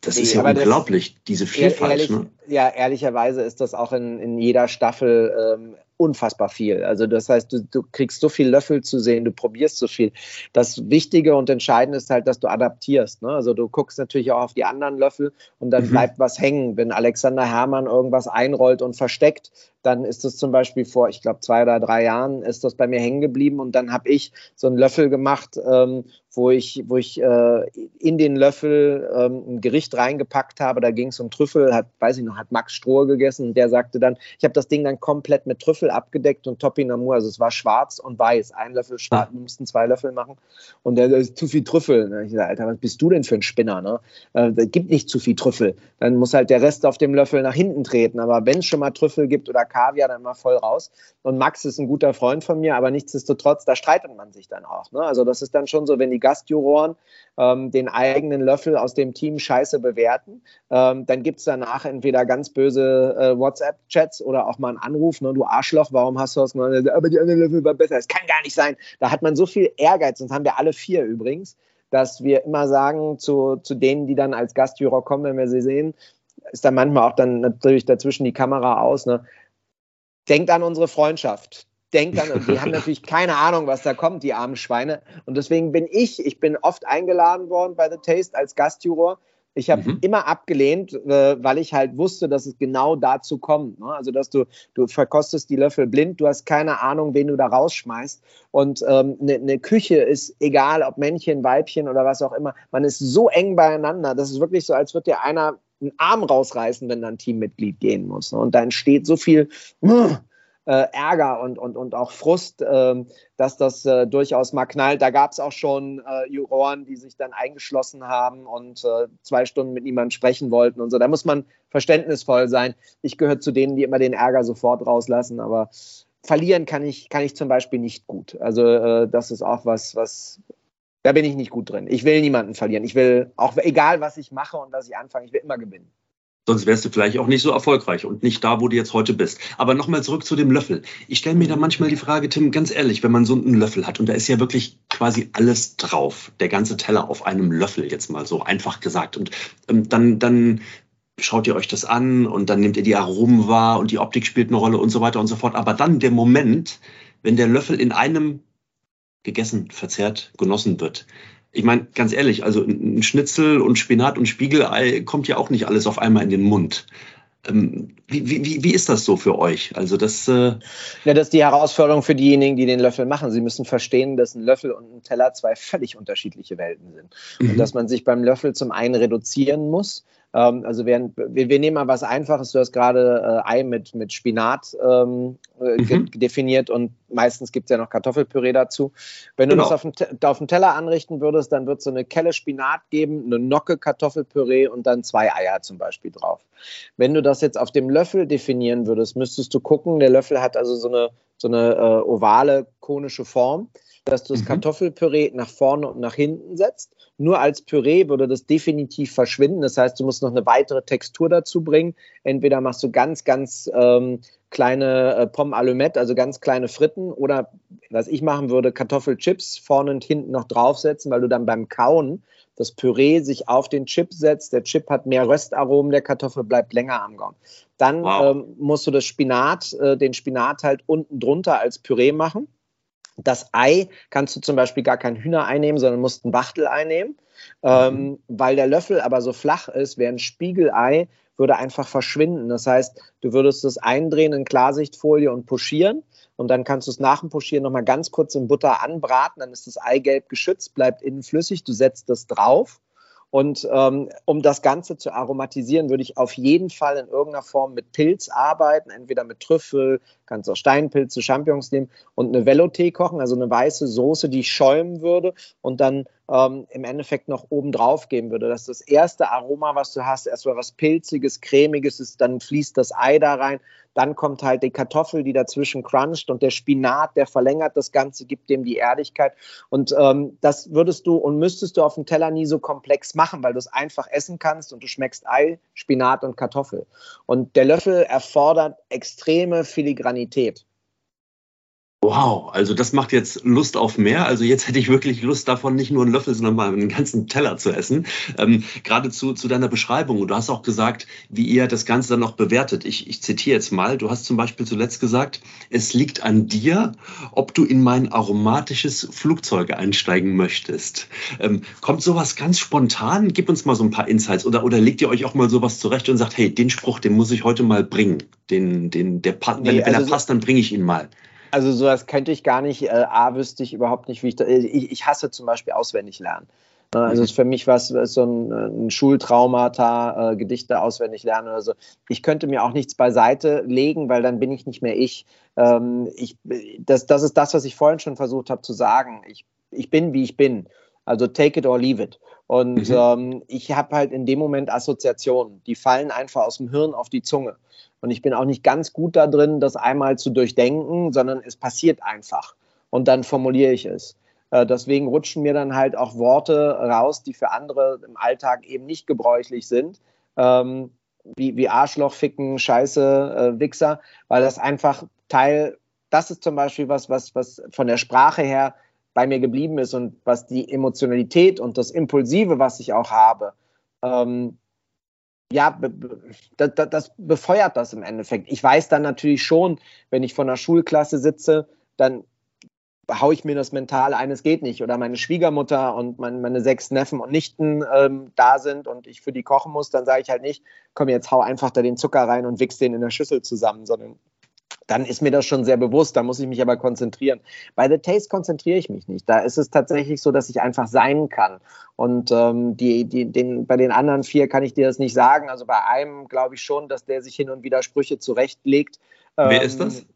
das nee, ist ja unglaublich, das, diese Vielfalt. Ehrlich, ne? Ja, ehrlicherweise ist das auch in, in jeder Staffel ähm, unfassbar viel. Also das heißt, du, du kriegst so viel Löffel zu sehen, du probierst so viel. Das Wichtige und Entscheidende ist halt, dass du adaptierst. Ne? Also du guckst natürlich auch auf die anderen Löffel und dann mhm. bleibt was hängen. Wenn Alexander Herrmann irgendwas einrollt und versteckt, dann ist das zum Beispiel vor, ich glaube, zwei oder drei Jahren ist das bei mir hängen geblieben und dann habe ich so einen Löffel gemacht, ähm, wo ich, wo ich äh, in den Löffel ähm, ein Gericht reingepackt habe. Da ging es um Trüffel, hat, weiß ich noch, hat Max Strohe gegessen und der sagte dann, ich habe das Ding dann komplett mit Trüffel abgedeckt und Topinamur, also es war schwarz und weiß. Ein Löffel schwarz, wir mussten zwei Löffel machen und der ist zu viel Trüffel. Ne? Ich sage, Alter, was bist du denn für ein Spinner? Ne? Äh, gibt nicht zu viel Trüffel. Dann muss halt der Rest auf dem Löffel nach hinten treten. Aber wenn es schon mal Trüffel gibt oder Kaviar, dann mal voll raus. Und Max ist ein guter Freund von mir, aber nichtsdestotrotz, da streitet man sich dann auch. Ne? Also das ist dann schon so, wenn die Gastjuroren ähm, den eigenen Löffel aus dem Team scheiße bewerten, ähm, dann gibt es danach entweder ganz böse äh, WhatsApp-Chats oder auch mal einen Anruf, ne? du Arschloch, warum hast du das gemacht? Aber die anderen Löffel waren besser. Das kann gar nicht sein. Da hat man so viel Ehrgeiz, und haben wir alle vier übrigens, dass wir immer sagen zu, zu denen, die dann als Gastjuror kommen, wenn wir sie sehen, ist dann manchmal auch dann natürlich dazwischen die Kamera aus. Ne? denkt an unsere Freundschaft. Denkt an, und die haben natürlich keine Ahnung, was da kommt, die armen Schweine. Und deswegen bin ich, ich bin oft eingeladen worden bei The Taste als Gastjuror. Ich habe mhm. immer abgelehnt, äh, weil ich halt wusste, dass es genau dazu kommt. Ne? Also, dass du, du verkostest die Löffel blind, du hast keine Ahnung, wen du da rausschmeißt. Und eine ähm, ne, ne Küche ist egal, ob Männchen, Weibchen oder was auch immer. Man ist so eng beieinander. Das ist wirklich so, als würde dir einer einen Arm rausreißen, wenn da ein Teammitglied gehen muss. Ne? Und da entsteht so viel äh, Ärger und, und, und auch Frust, äh, dass das äh, durchaus mal knallt. Da gab es auch schon äh, Juroren, die sich dann eingeschlossen haben und äh, zwei Stunden mit niemandem sprechen wollten und so. Da muss man verständnisvoll sein. Ich gehöre zu denen, die immer den Ärger sofort rauslassen, aber verlieren kann ich, kann ich zum Beispiel nicht gut. Also äh, das ist auch was, was da bin ich nicht gut drin. Ich will niemanden verlieren. Ich will, auch egal was ich mache und was ich anfange, ich will immer gewinnen. Sonst wärst du vielleicht auch nicht so erfolgreich und nicht da, wo du jetzt heute bist. Aber nochmal zurück zu dem Löffel. Ich stelle mir da manchmal die Frage, Tim, ganz ehrlich, wenn man so einen Löffel hat und da ist ja wirklich quasi alles drauf, der ganze Teller auf einem Löffel, jetzt mal so einfach gesagt. Und ähm, dann, dann schaut ihr euch das an und dann nehmt ihr die Aromen wahr und die Optik spielt eine Rolle und so weiter und so fort. Aber dann der Moment, wenn der Löffel in einem gegessen, verzehrt, genossen wird. Ich meine, ganz ehrlich, also ein Schnitzel und Spinat und Spiegelei kommt ja auch nicht alles auf einmal in den Mund. Ähm, wie, wie, wie ist das so für euch? Also das, äh ja, das ist die Herausforderung für diejenigen, die den Löffel machen. Sie müssen verstehen, dass ein Löffel und ein Teller zwei völlig unterschiedliche Welten sind. Mhm. Und dass man sich beim Löffel zum einen reduzieren muss, Ähm, also wir, wir, wir, nehmen mal was Einfaches. Du hast gerade äh, Ei mit, mit Spinat ähm, äh, mhm. definiert und meistens gibt es ja noch Kartoffelpüree dazu. Wenn du genau. das auf dem, auf dem Teller anrichten würdest, dann wird es so eine Kelle Spinat geben, eine Nocke Kartoffelpüree und dann zwei Eier zum Beispiel drauf. Wenn du das jetzt auf dem Löffel definieren würdest, müsstest du gucken, der Löffel hat also so eine, so eine äh, ovale, konische Form dass du das mhm. Kartoffelpüree nach vorne und nach hinten setzt. Nur als Püree würde das definitiv verschwinden. Das heißt, du musst noch eine weitere Textur dazu bringen. Entweder machst du ganz, ganz ähm, kleine äh, Pommes Allumette, also ganz kleine Fritten, oder was ich machen würde, Kartoffelchips vorne und hinten noch draufsetzen, weil du dann beim Kauen das Püree sich auf den Chip setzt. Der Chip hat mehr Röstaromen, der Kartoffel bleibt länger am Gaumen. Dann wow. ähm, musst du das Spinat, äh, den Spinat halt unten drunter als Püree machen das Ei kannst du zum Beispiel gar kein Hühnerei nehmen, sondern musst ein Wachtelei nehmen. Ähm, mhm. Weil der Löffel aber so flach ist, wäre ein Spiegelei würde einfach verschwinden. Das heißt, du würdest es eindrehen in Klarsichtfolie und pochieren und dann kannst du es nach dem Pochieren nochmal ganz kurz in Butter anbraten, dann ist das Eigelb geschützt, bleibt innen flüssig, du setzt das drauf und ähm, um das Ganze zu aromatisieren, würde ich auf jeden Fall in irgendeiner Form mit Pilz arbeiten, entweder mit Trüffel, kannst auch Steinpilze, Champignons nehmen und eine Velouté kochen, also eine weiße Soße, die schäumen würde und dann ähm, im Endeffekt noch oben drauf geben würde. Das ist das erste Aroma, was du hast. Erstmal was Pilziges, Cremiges, ist, dann fließt das Ei da rein. Dann kommt halt die Kartoffel, die dazwischen cruncht und der Spinat, der verlängert das Ganze, gibt dem die Erdigkeit. Und ähm, das würdest du und müsstest du auf dem Teller nie so komplex machen, weil du es einfach essen kannst und du schmeckst Ei, Spinat und Kartoffel. Und der Löffel erfordert extreme Filigranität. Wow, also das macht jetzt Lust auf mehr. Also jetzt hätte ich wirklich Lust davon, nicht nur einen Löffel, sondern mal einen ganzen Teller zu essen. Ähm, gerade zu, zu deiner Beschreibung. Und du hast auch gesagt, wie ihr das Ganze dann noch bewertet. Ich, ich zitiere jetzt mal. Du hast zum Beispiel zuletzt gesagt, es liegt an dir, ob du in mein aromatisches Flugzeug einsteigen möchtest. Ähm, kommt sowas ganz spontan? Gib uns mal so ein paar Insights. Oder, oder legt ihr euch auch mal sowas zurecht und sagt, hey, den Spruch, den muss ich heute mal bringen. Den, den, der, nee, wenn, wenn er also passt, dann bringe ich ihn mal. Also sowas könnte ich gar nicht. Äh, A, wüsste ich überhaupt nicht, wie ich da. Ich, ich hasse zum Beispiel auswendig lernen. Ne, also mhm. für mich war es so ein, ein Schultraumata, äh, Gedichte auswendig lernen oder so. Ich könnte mir auch nichts beiseite legen, weil dann bin ich nicht mehr ich. Ähm, ich das, das ist das, was ich vorhin schon versucht habe zu sagen. Ich, ich bin, wie ich bin. Also take it or leave it. Und mhm. ähm, ich habe halt in dem Moment Assoziationen, die fallen einfach aus dem Hirn auf die Zunge. Und ich bin auch nicht ganz gut da drin, das einmal zu durchdenken, sondern es passiert einfach. Und dann formuliere ich es. Äh, deswegen rutschen mir dann halt auch Worte raus, die für andere im Alltag eben nicht gebräuchlich sind. Ähm, wie, wie Arschloch, Ficken, Scheiße, äh, Wichser, weil das einfach Teil, das ist zum Beispiel was, was, was von der Sprache her bei mir geblieben ist und was die Emotionalität und das Impulsive, was ich auch habe, ähm, ja, be, das, das befeuert das im Endeffekt. Ich weiß dann natürlich schon, wenn ich von einer Schulklasse sitze, dann haue ich mir das mental eines geht nicht oder meine Schwiegermutter und mein, meine sechs Neffen und Nichten ähm, da sind und ich für die kochen muss, dann sage ich halt nicht, komm jetzt hau einfach da den Zucker rein und wichs den in der Schüssel zusammen, sondern dann ist mir das schon sehr bewusst, da muss ich mich aber konzentrieren. Bei The Taste konzentriere ich mich nicht. Da ist es tatsächlich so, dass ich einfach sein kann. Und ähm, die, die, den, bei den anderen vier kann ich dir das nicht sagen. Also bei einem glaube ich schon, dass der sich hin und wieder Sprüche zurechtlegt. Wer ähm, ist das?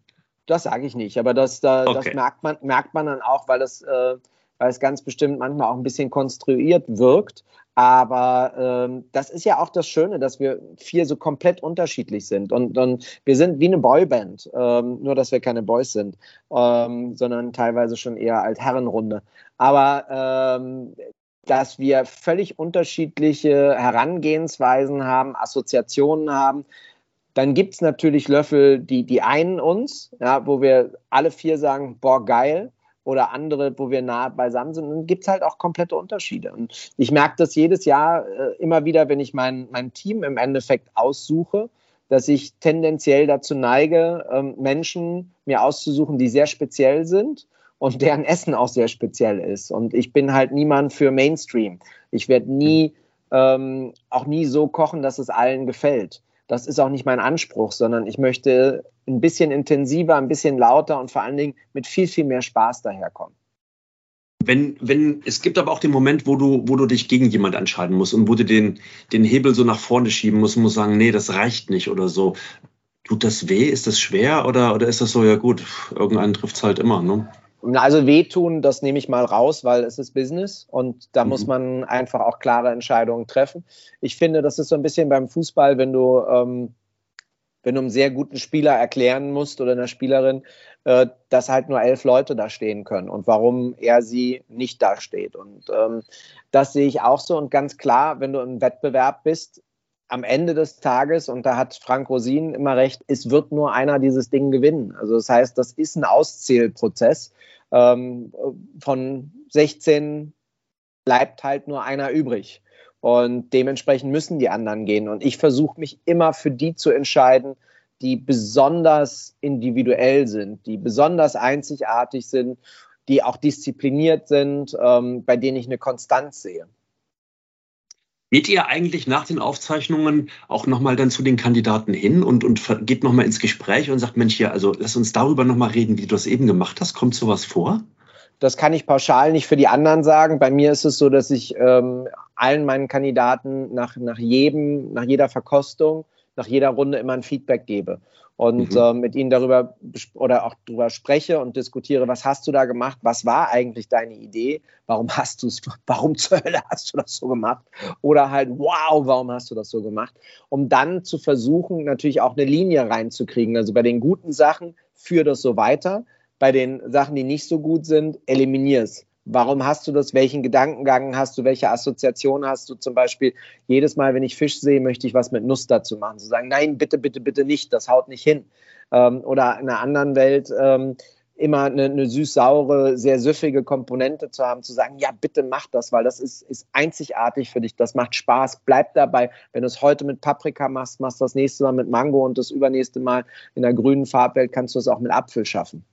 Das sage ich nicht, aber das, da, okay. das merkt, man, merkt man dann auch, weil das, äh, weil es ganz bestimmt manchmal auch ein bisschen konstruiert wirkt. Aber ähm, das ist ja auch das Schöne, dass wir vier so komplett unterschiedlich sind. Und, und wir sind wie eine Boyband, ähm, nur dass wir keine Boys sind, ähm, sondern teilweise schon eher als Herrenrunde. Aber ähm, dass wir völlig unterschiedliche Herangehensweisen haben, Assoziationen haben. Dann gibt es natürlich Löffel, die, die einen uns, ja, wo wir alle vier sagen, boah, geil oder andere, wo wir nah beisammen sind. Und dann gibt es halt auch komplette Unterschiede. Und ich merke das jedes Jahr äh, immer wieder, wenn ich mein, mein Team im Endeffekt aussuche, dass ich tendenziell dazu neige, ähm, Menschen mir auszusuchen, die sehr speziell sind und deren Essen auch sehr speziell ist. Und ich bin halt niemand für Mainstream. Ich werde nie, ähm, auch nie so kochen, dass es allen gefällt. Das ist auch nicht mein Anspruch, sondern ich möchte ein bisschen intensiver, ein bisschen lauter und vor allen Dingen mit viel, viel mehr Spaß daherkommen. Wenn, wenn, es gibt aber auch den Moment, wo du, wo du dich gegen jemand entscheiden musst und wo du den, den Hebel so nach vorne schieben musst und musst sagen, nee, das reicht nicht oder so. Tut das weh? Ist das schwer oder, oder ist das so, ja gut, irgendeinen trifft es halt immer, ne? Also wehtun, das nehme ich mal raus, weil es ist Business und da mhm. muss man einfach auch klare Entscheidungen treffen. Ich finde, das ist so ein bisschen beim Fußball, wenn du, ähm, wenn du einem sehr guten Spieler erklären musst oder einer Spielerin, äh, dass halt nur elf Leute da stehen können und warum er sie nicht da steht. Und ähm, das sehe ich auch so und ganz klar, wenn du im Wettbewerb bist, am Ende des Tages, und da hat Frank Rosin immer recht, es wird nur einer dieses Ding gewinnen. Also das heißt, das ist ein Auszählprozess. Ähm, von 16 bleibt halt nur einer übrig. Und dementsprechend müssen die anderen gehen. Und ich versuche mich immer für die zu entscheiden, die besonders individuell sind, die besonders einzigartig sind, die auch diszipliniert sind, ähm, bei denen ich eine Konstanz sehe. Geht ihr eigentlich nach den Aufzeichnungen auch nochmal dann zu den Kandidaten hin und, und geht nochmal ins Gespräch und sagt, Mensch, hier, also lass uns darüber nochmal reden, wie du das eben gemacht hast. Kommt sowas vor? Das kann ich pauschal nicht für die anderen sagen. Bei mir ist es so, dass ich ähm, allen meinen Kandidaten nach, nach jedem, nach jeder Verkostung, nach jeder Runde immer ein Feedback gebe und mhm. äh, mit ihnen darüber oder auch darüber spreche und diskutiere, was hast du da gemacht, was war eigentlich deine Idee, warum hast du es, warum zur Hölle hast du das so gemacht oder halt, wow, warum hast du das so gemacht, um dann zu versuchen, natürlich auch eine Linie reinzukriegen. Also bei den guten Sachen führ das so weiter, bei den Sachen, die nicht so gut sind, eliminier es. Warum hast du das? Welchen Gedankengang hast du? Welche Assoziation hast du? Zum Beispiel, jedes Mal, wenn ich Fisch sehe, möchte ich was mit Nuss dazu machen. Zu sagen, nein, bitte, bitte, bitte nicht, das haut nicht hin. Ähm, oder in einer anderen Welt ähm, immer eine, eine süß-saure, sehr süffige Komponente zu haben, zu sagen, ja, bitte mach das, weil das ist, ist einzigartig für dich, das macht Spaß, bleib dabei. Wenn du es heute mit Paprika machst, machst du das nächste Mal mit Mango und das übernächste Mal in der grünen Farbwelt kannst du es auch mit Apfel schaffen.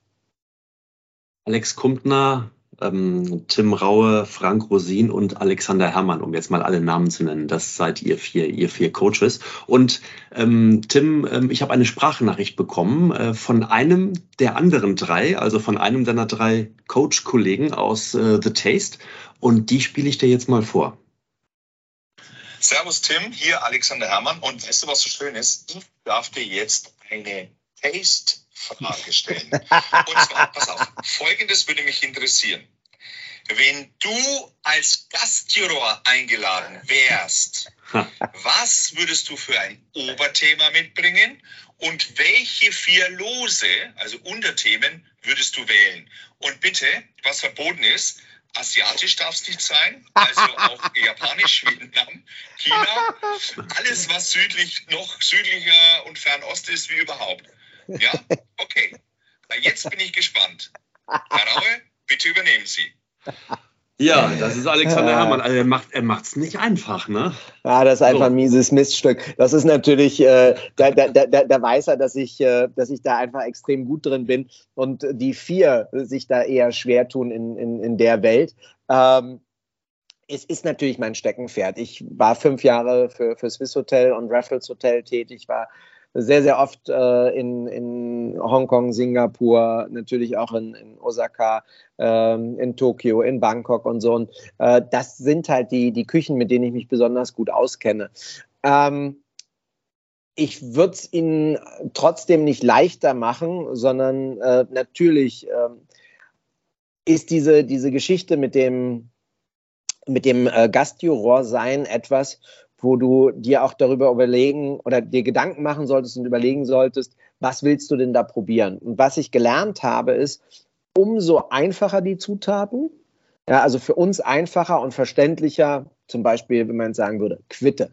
Alex Kumpner, ähm, Tim Raue, Frank Rosin und Alexander Herrmann, um jetzt mal alle Namen zu nennen. Das seid ihr vier, ihr vier Coaches. Und ähm, Tim, ähm, ich habe eine Sprachnachricht bekommen äh, von einem der anderen drei, also von einem deiner drei Coach-Kollegen aus äh, The Taste. Und die spiele ich dir jetzt mal vor. Servus Tim, hier Alexander Herrmann. Und weißt du, was so schön ist? Ich darf dir jetzt eine Taste Frage stellen. Und zwar, pass auf, folgendes würde mich interessieren. Wenn du als Gastjuror eingeladen wärst, was würdest du für ein Oberthema mitbringen und welche vier Lose, also Unterthemen, würdest du wählen? Und bitte, was verboten ist, asiatisch darf es nicht sein, also auch japanisch, Vietnam, China, alles was südlich, noch südlicher und Fernost ist wie überhaupt. Ja, okay. Na, jetzt bin ich gespannt. Herr Raue, bitte übernehmen Sie. Ja, das ist Alexander Herrmann. Also er macht er macht's nicht einfach, ne? Ja, das ist einfach so. ein mieses Miststück. Das ist natürlich, äh, da, da, da, da weiß er, dass ich, äh, dass ich da einfach extrem gut drin bin und die vier sich da eher schwer tun in, in, in der Welt. Ähm, es ist natürlich mein Steckenpferd. Ich war fünf Jahre für, für Swiss Hotel und Raffles Hotel tätig, war sehr, sehr oft äh, in, in Hongkong, Singapur, natürlich auch in, in Osaka, ähm, in Tokio, in Bangkok und so. Und äh, das sind halt die, die Küchen, mit denen ich mich besonders gut auskenne. Ähm, ich würde es ihnen trotzdem nicht leichter machen, sondern äh, natürlich ähm, ist diese, diese Geschichte mit dem, mit dem äh, Gastjuror sein etwas, wo du dir auch darüber überlegen oder dir Gedanken machen solltest und überlegen solltest, was willst du denn da probieren? Und was ich gelernt habe, ist, umso einfacher die Zutaten, ja, also für uns einfacher und verständlicher, zum Beispiel, wenn man sagen würde, Quitte.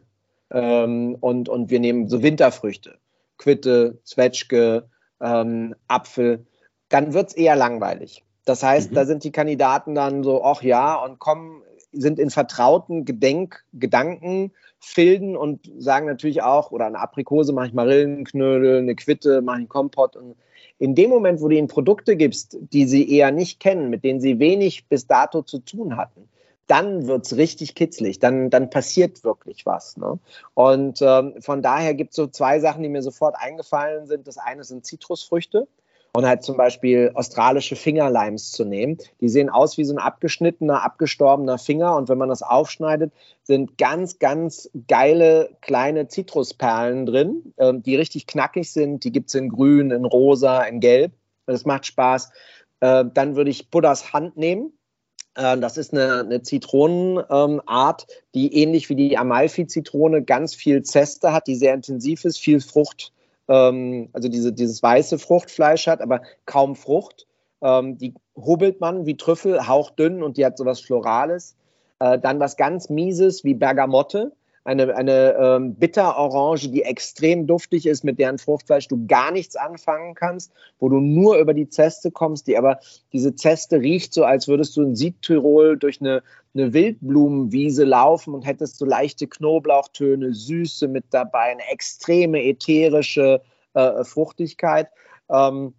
Ähm, und, und wir nehmen so Winterfrüchte, Quitte, Zwetschge, ähm, Apfel, dann wird es eher langweilig. Das heißt, mhm. da sind die Kandidaten dann so, ach ja, und kommen, sind in vertrauten Gedenk Gedanken filden und sagen natürlich auch, oder eine Aprikose mache ich Marillenknödel, eine Quitte mache ich Kompott. Und in dem Moment, wo du ihnen Produkte gibst, die sie eher nicht kennen, mit denen sie wenig bis dato zu tun hatten, dann wird es richtig kitzlig, dann, dann passiert wirklich was. Ne? Und ähm, von daher gibt es so zwei Sachen, die mir sofort eingefallen sind. Das eine sind Zitrusfrüchte. Und halt zum Beispiel australische Fingerlimes zu nehmen. Die sehen aus wie so ein abgeschnittener, abgestorbener Finger und wenn man das aufschneidet, sind ganz, ganz geile kleine Zitrusperlen drin, ähm, die richtig knackig sind. Die gibt es in grün, in rosa, in gelb. Das macht Spaß. Äh, dann würde ich Buddhas Hand nehmen. Äh, das ist eine, eine Zitronenart, ähm, die ähnlich wie die Amalfi-Zitrone ganz viel Zeste hat, die sehr intensiv ist, viel Frucht ähm, also diese, dieses weiße Fruchtfleisch hat, aber kaum Frucht. Ähm, die hubbelt man wie Trüffel, hauchdünn und die hat sowas Florales. Äh, dann was ganz Mieses wie Bergamotte, eine, eine ähm, Bitterorange, die extrem duftig ist, mit deren Fruchtfleisch du gar nichts anfangen kannst, wo du nur über die Zeste kommst, die aber diese Zeste riecht so, als würdest du in Südtirol durch eine, eine Wildblumenwiese laufen und hättest so leichte Knoblauchtöne, Süße mit dabei, eine extreme ätherische äh, Fruchtigkeit. Ähm,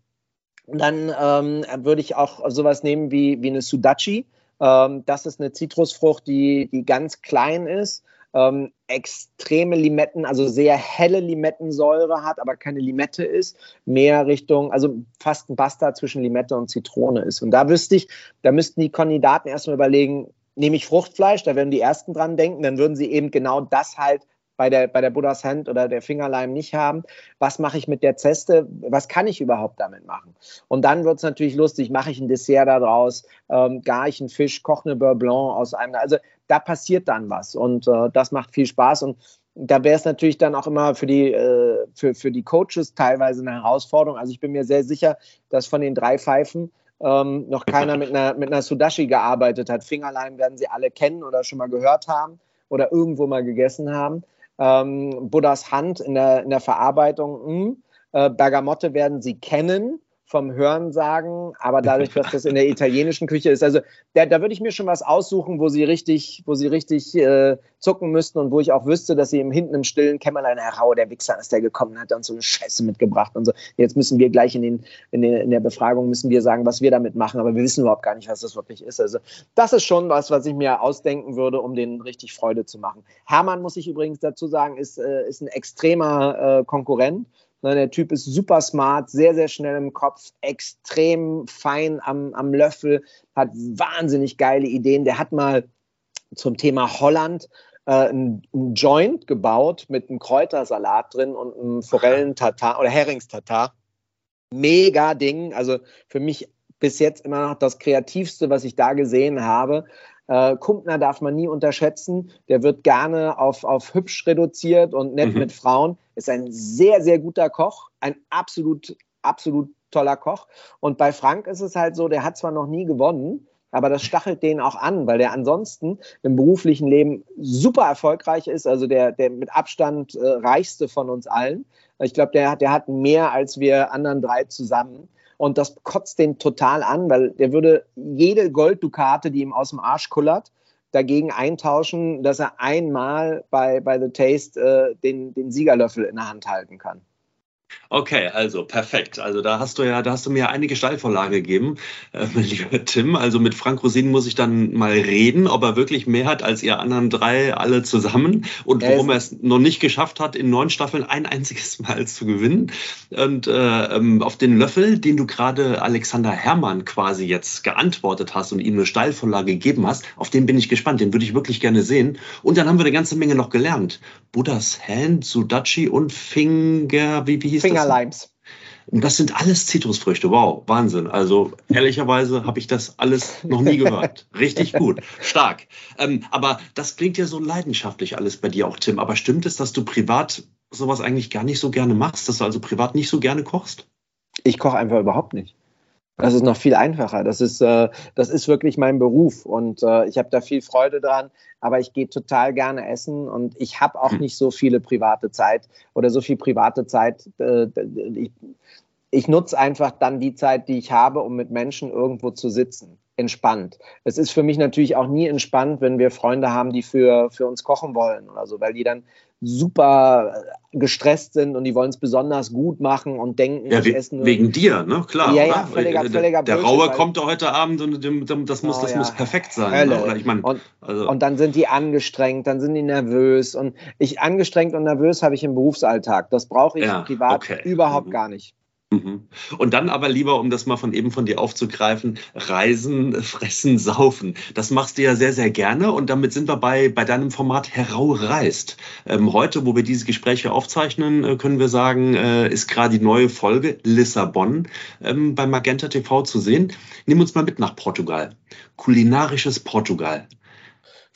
dann ähm, würde ich auch sowas nehmen wie, wie eine Sudachi. Ähm, das ist eine Zitrusfrucht, die, die ganz klein ist ähm, extreme Limetten, also sehr helle Limettensäure hat, aber keine Limette ist, mehr Richtung, also fast ein Bastard zwischen Limette und Zitrone ist. Und da wüsste ich, da müssten die Kandidaten erstmal überlegen, nehme ich Fruchtfleisch, da werden die ersten dran denken, dann würden sie eben genau das halt bei der, bei der Buddha's Hand oder der Fingerleim nicht haben. Was mache ich mit der Zeste? Was kann ich überhaupt damit machen? Und dann wird es natürlich lustig, mache ich ein Dessert daraus, ähm, gar ich einen Fisch, koche eine Beurre Blanc aus einem. Also da passiert dann was und äh, das macht viel Spaß und da wäre es natürlich dann auch immer für die, äh, für, für die Coaches teilweise eine Herausforderung. Also ich bin mir sehr sicher, dass von den drei Pfeifen ähm, noch keiner mit einer, mit einer Sudashi gearbeitet hat. Fingerleim werden sie alle kennen oder schon mal gehört haben oder irgendwo mal gegessen haben ähm, Buddhas Hand in der, in der Verarbeitung. Mh, hm, äh, Bergamotte werden Sie kennen vom Hörensagen, aber dadurch, dass das in der italienischen Küche ist, also da, da würde ich mir schon was aussuchen, wo sie richtig, wo sie richtig äh, zucken müssten und wo ich auch wüsste, dass sie im hinten im stillen Kämmerlein, Herr Rau, der Wichser ist der gekommen, hat uns so eine Scheiße mitgebracht und so. Jetzt müssen wir gleich in, den, in, den, in der Befragung müssen wir sagen, was wir damit machen, aber wir wissen überhaupt gar nicht, was das wirklich ist. Also das ist schon was, was ich mir ausdenken würde, um denen richtig Freude zu machen. Hermann, muss ich übrigens dazu sagen, ist, äh, ist ein extremer äh, Konkurrent Ne, der Typ ist super smart, sehr, sehr schnell im Kopf, extrem fein am, am Löffel, hat wahnsinnig geile Ideen. Der hat mal zum Thema Holland äh, ein, ein Joint gebaut mit einem Kräutersalat drin und einem Forellentatar oder Heringstatar. Mega Ding. Also für mich bis jetzt immer noch das Kreativste, was ich da gesehen habe. Äh, Kumpner darf man nie unterschätzen. Der wird gerne auf, auf hübsch reduziert und nett mhm. mit Frauen. Ist ein sehr, sehr guter Koch. Ein absolut, absolut toller Koch. Und bei Frank ist es halt so, der hat zwar noch nie gewonnen, aber das stachelt den auch an, weil der ansonsten im beruflichen Leben super erfolgreich ist, also der, der mit Abstand äh, reichste von uns allen. Ich glaube, der, der hat mehr als wir anderen drei zusammen. Und das kotzt den total an, weil der würde jede Golddukate, die ihm aus dem Arsch kullert, dagegen eintauschen, dass er einmal bei, bei The Taste äh, den, den Siegerlöffel in der Hand halten kann. Okay, also perfekt. Also da hast du ja, da hast du mir einige Steilvorlage gegeben, äh, lieber Tim. Also mit Frank Rosin muss ich dann mal reden, ob er wirklich mehr hat als ihr anderen drei alle zusammen und warum er es noch nicht geschafft hat, in neun Staffeln ein einziges Mal zu gewinnen. Und äh, ähm, auf den Löffel, den du gerade Alexander Herrmann quasi jetzt geantwortet hast und ihm eine Steilvorlage gegeben hast, auf den bin ich gespannt. Den würde ich wirklich gerne sehen. Und dann haben wir eine ganze Menge noch gelernt. Buddhas Hand, Sudachi und Finger, wie, wie hieß Fingerlimes. Und das sind alles Zitrusfrüchte. Wow, Wahnsinn. Also ehrlicherweise habe ich das alles noch nie gehört. Richtig gut, stark. Ähm, aber das klingt ja so leidenschaftlich alles bei dir auch, Tim. Aber stimmt es, dass du privat sowas eigentlich gar nicht so gerne machst, dass du also privat nicht so gerne kochst? Ich koche einfach überhaupt nicht. Das ist noch viel einfacher. Das ist, äh, das ist wirklich mein Beruf und äh, ich habe da viel Freude dran. Aber ich gehe total gerne essen und ich habe auch hm. nicht so viele private Zeit oder so viel private Zeit. Äh, ich, ich nutze einfach dann die Zeit, die ich habe, um mit Menschen irgendwo zu sitzen. Entspannt. Es ist für mich natürlich auch nie entspannt, wenn wir Freunde haben, die für, für uns kochen wollen oder so, weil die dann super gestresst sind und die wollen es besonders gut machen und denken, ja, we essen wegen dir, ne? Klar. Ja, ja, völliger, völliger Der, der Raue kommt heute Abend und das muss, oh, das ja. muss perfekt sein. Ne? Oder ich mein, und, also. und dann sind die angestrengt, dann sind die nervös und ich angestrengt und nervös habe ich im Berufsalltag. Das brauche ich ja, privat okay. überhaupt mhm. gar nicht. Mhm. Und dann aber lieber, um das mal von eben von dir aufzugreifen, reisen, fressen, saufen. Das machst du ja sehr, sehr gerne und damit sind wir bei, bei deinem Format Herau reist. Ähm, heute, wo wir diese Gespräche aufzeichnen, äh, können wir sagen, äh, ist gerade die neue Folge Lissabon ähm, bei Magenta TV zu sehen. Nimm uns mal mit nach Portugal. Kulinarisches Portugal.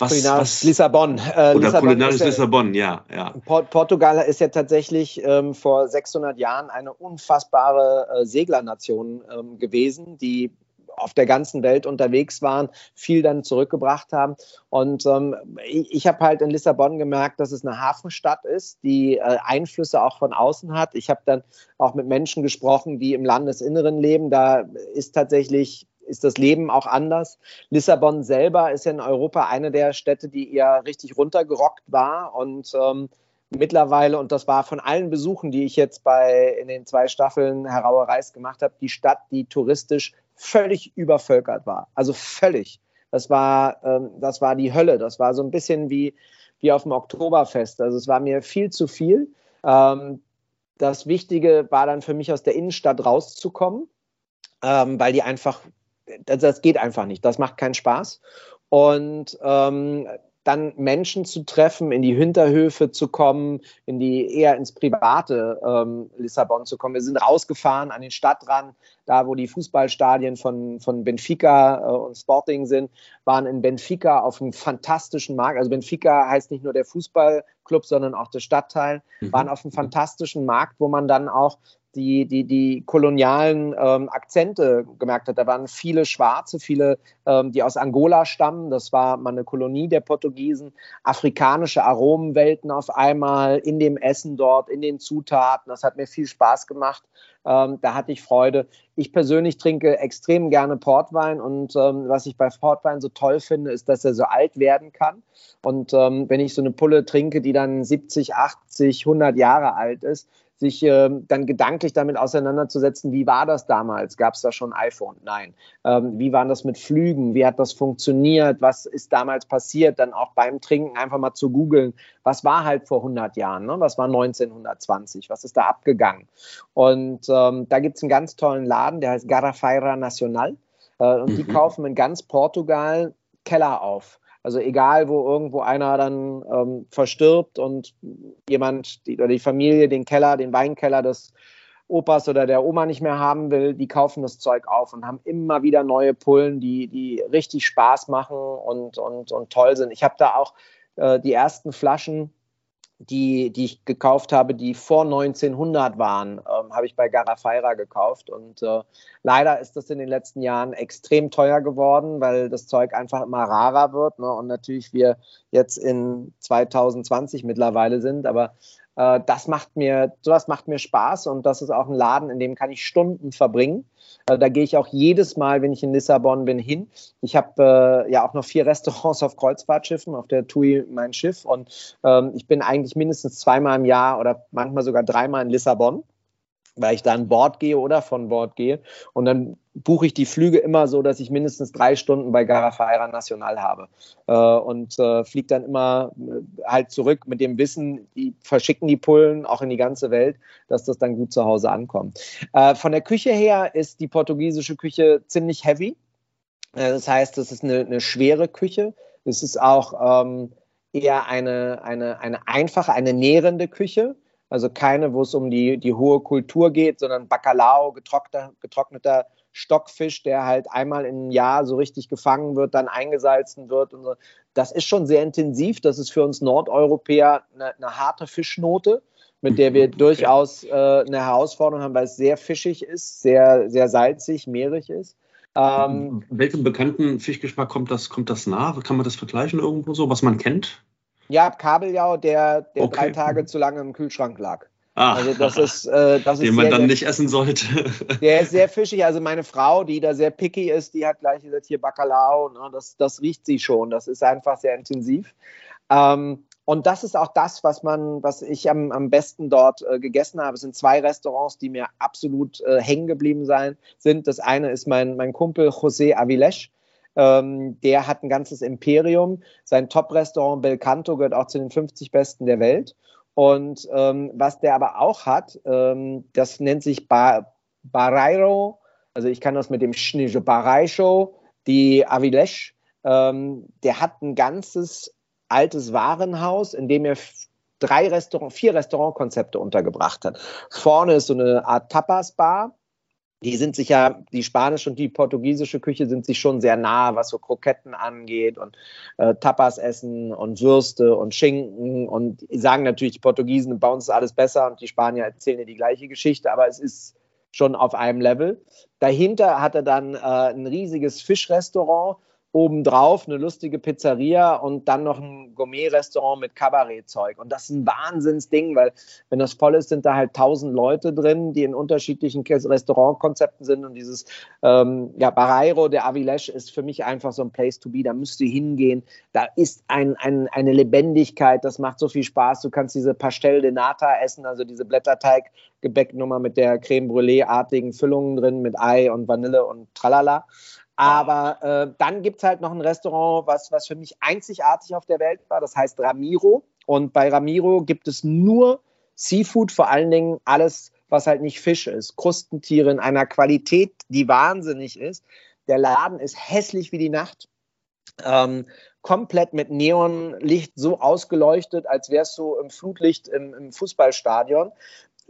Was, was, Lissabon. Äh, oder Lissabon kulinarisch ja, Lissabon, ja. ja. Port Portugal ist ja tatsächlich ähm, vor 600 Jahren eine unfassbare äh, Seglernation ähm, gewesen, die auf der ganzen Welt unterwegs waren, viel dann zurückgebracht haben. Und ähm, ich, ich habe halt in Lissabon gemerkt, dass es eine Hafenstadt ist, die äh, Einflüsse auch von außen hat. Ich habe dann auch mit Menschen gesprochen, die im Landesinneren leben. Da ist tatsächlich ist das Leben auch anders. Lissabon selber ist in Europa eine der Städte, die eher richtig runtergerockt war und ähm, mittlerweile, und das war von allen Besuchen, die ich jetzt bei in den zwei Staffeln Herauer Reis gemacht habe, die Stadt, die touristisch völlig übervölkert war. Also völlig. Das war, ähm, das war die Hölle. Das war so ein bisschen wie, wie auf dem Oktoberfest. Also es war mir viel zu viel. Ähm, das Wichtige war dann für mich aus der Innenstadt rauszukommen, ähm, weil die einfach das, das geht einfach nicht. Das macht keinen Spaß. Und ähm, dann Menschen zu treffen, in die Hinterhöfe zu kommen, in die eher ins private ähm, Lissabon zu kommen. Wir sind rausgefahren an den Stadtrand, da wo die Fußballstadien von, von Benfica äh, und Sporting sind, waren in Benfica auf einem fantastischen Markt. Also Benfica heißt nicht nur der Fußballclub, sondern auch der Stadtteil, mhm. waren auf einem fantastischen Markt, wo man dann auch die, die, die kolonialen ähm, Akzente gemerkt hat. Da waren viele Schwarze, viele, ähm, die aus Angola stammen. Das war mal eine Kolonie der Portugiesen. Afrikanische Aromenwelten auf einmal in dem Essen dort, in den Zutaten. Das hat mir viel Spaß gemacht. Ähm, da hatte ich Freude. Ich persönlich trinke extrem gerne Portwein und ähm, was ich bei Portwein so toll finde, ist, dass er so alt werden kann. Und ähm, wenn ich so eine Pulle trinke, die dann 70, 80, 100 Jahre alt ist, sich ähm, dann gedanklich damit auseinanderzusetzen, wie war das damals? Gab es da schon iPhone? Nein. Ähm, wie waren das mit Flügen? Wie hat das funktioniert? Was ist damals passiert? Dann auch beim Trinken einfach mal zu googeln, was war halt vor 100 Jahren? Ne? Was war 1920? Was ist da abgegangen? Und ähm, da gibt es einen ganz tollen Laden, der heißt Garrafeira Nacional. Äh, und mhm. die kaufen in ganz Portugal Keller auf. Also egal, wo irgendwo einer dann ähm, verstirbt und jemand die, oder die Familie den Keller, den Weinkeller des Opas oder der Oma nicht mehr haben will, die kaufen das Zeug auf und haben immer wieder neue Pullen, die, die richtig Spaß machen und, und, und toll sind. Ich habe da auch äh, die ersten Flaschen die, die ich gekauft habe, die vor 1900 waren, ähm, habe ich bei Garafeira gekauft. Und äh, leider ist das in den letzten Jahren extrem teuer geworden, weil das Zeug einfach immer rarer wird. Ne? Und natürlich wir jetzt in 2020 mittlerweile sind. Aber äh, das macht mir, sowas macht mir Spaß und das ist auch ein Laden, in dem kann ich Stunden verbringen. Äh, da gehe ich auch jedes Mal, wenn ich in Lissabon bin, hin. Ich habe äh, ja auch noch vier Restaurants auf Kreuzfahrtschiffen, auf der TUI mein Schiff und ähm, ich bin eigentlich mindestens zweimal im Jahr oder manchmal sogar dreimal in Lissabon weil ich da an Bord gehe oder von Bord gehe. Und dann buche ich die Flüge immer so, dass ich mindestens drei Stunden bei Garafeira National habe. Äh, und äh, fliege dann immer äh, halt zurück mit dem Wissen, die verschicken die Pullen auch in die ganze Welt, dass das dann gut zu Hause ankommt. Äh, von der Küche her ist die portugiesische Küche ziemlich heavy. Äh, das heißt, es ist eine, eine, schwere Küche. Es ist auch ähm, eher eine, eine, eine einfache, eine nährende Küche. Also keine, wo es um die, die hohe Kultur geht, sondern Bacalao, getrockneter, getrockneter Stockfisch, der halt einmal im Jahr so richtig gefangen wird, dann eingesalzen wird. Und so. Das ist schon sehr intensiv. Das ist für uns Nordeuropäer eine, eine harte Fischnote, mit der wir durchaus äh, eine Herausforderung haben, weil es sehr fischig ist, sehr, sehr salzig, mehrig ist. Ähm, Welchem bekannten Fischgeschmack kommt das, kommt das nah? Kann man das vergleichen irgendwo so, was man kennt? Ja, Kabeljau, der, der okay. drei Tage zu lange im Kühlschrank lag. Ah, also das ist, äh, das den ist man sehr, dann nicht essen sollte. Der ist sehr fischig. Also meine Frau, die da sehr picky ist, die hat gleich gesagt, hier Bacalao, ne, das, das riecht sie schon. Das ist einfach sehr intensiv. Ähm, und das ist auch das, was man, was ich am, am besten dort äh, gegessen habe. Es sind zwei Restaurants, die mir absolut äh, hängen geblieben sein, sind. Das eine ist mein, mein Kumpel José Avilesch. Ähm, der hat ein ganzes Imperium. Sein Top-Restaurant Belcanto gehört auch zu den 50 besten der Welt. Und ähm, was der aber auch hat, ähm, das nennt sich ba Barreiro, also ich kann das mit dem Schnige Barreiro, die Avilesh, ähm, der hat ein ganzes altes Warenhaus, in dem er drei Restaurant, vier Restaurantkonzepte untergebracht hat. Vorne ist so eine Art Tapas-Bar. Die sind sich ja, die spanische und die portugiesische Küche sind sich schon sehr nah, was so Kroketten angeht und äh, Tapas essen und Würste und Schinken und sagen natürlich, die Portugiesen bauen es alles besser und die Spanier erzählen ja die gleiche Geschichte, aber es ist schon auf einem Level. Dahinter hat er dann äh, ein riesiges Fischrestaurant obendrauf eine lustige Pizzeria und dann noch ein Gourmet-Restaurant mit Kabarettzeug. Und das ist ein Wahnsinnsding, weil wenn das voll ist, sind da halt tausend Leute drin, die in unterschiedlichen Restaurantkonzepten sind. Und dieses ähm, ja, Barreiro der Avilesh ist für mich einfach so ein Place to be. Da müsst ihr hingehen. Da ist ein, ein, eine Lebendigkeit, das macht so viel Spaß. Du kannst diese Pastel de Nata essen, also diese Blätterteig-Gebäcknummer mit der Creme Brûlée-artigen Füllungen drin, mit Ei und Vanille und Tralala. Aber äh, dann gibt es halt noch ein Restaurant, was, was für mich einzigartig auf der Welt war. Das heißt Ramiro. Und bei Ramiro gibt es nur Seafood, vor allen Dingen alles, was halt nicht Fisch ist. Krustentiere in einer Qualität, die wahnsinnig ist. Der Laden ist hässlich wie die Nacht. Ähm, komplett mit Neonlicht so ausgeleuchtet, als wärst du im Flutlicht im, im Fußballstadion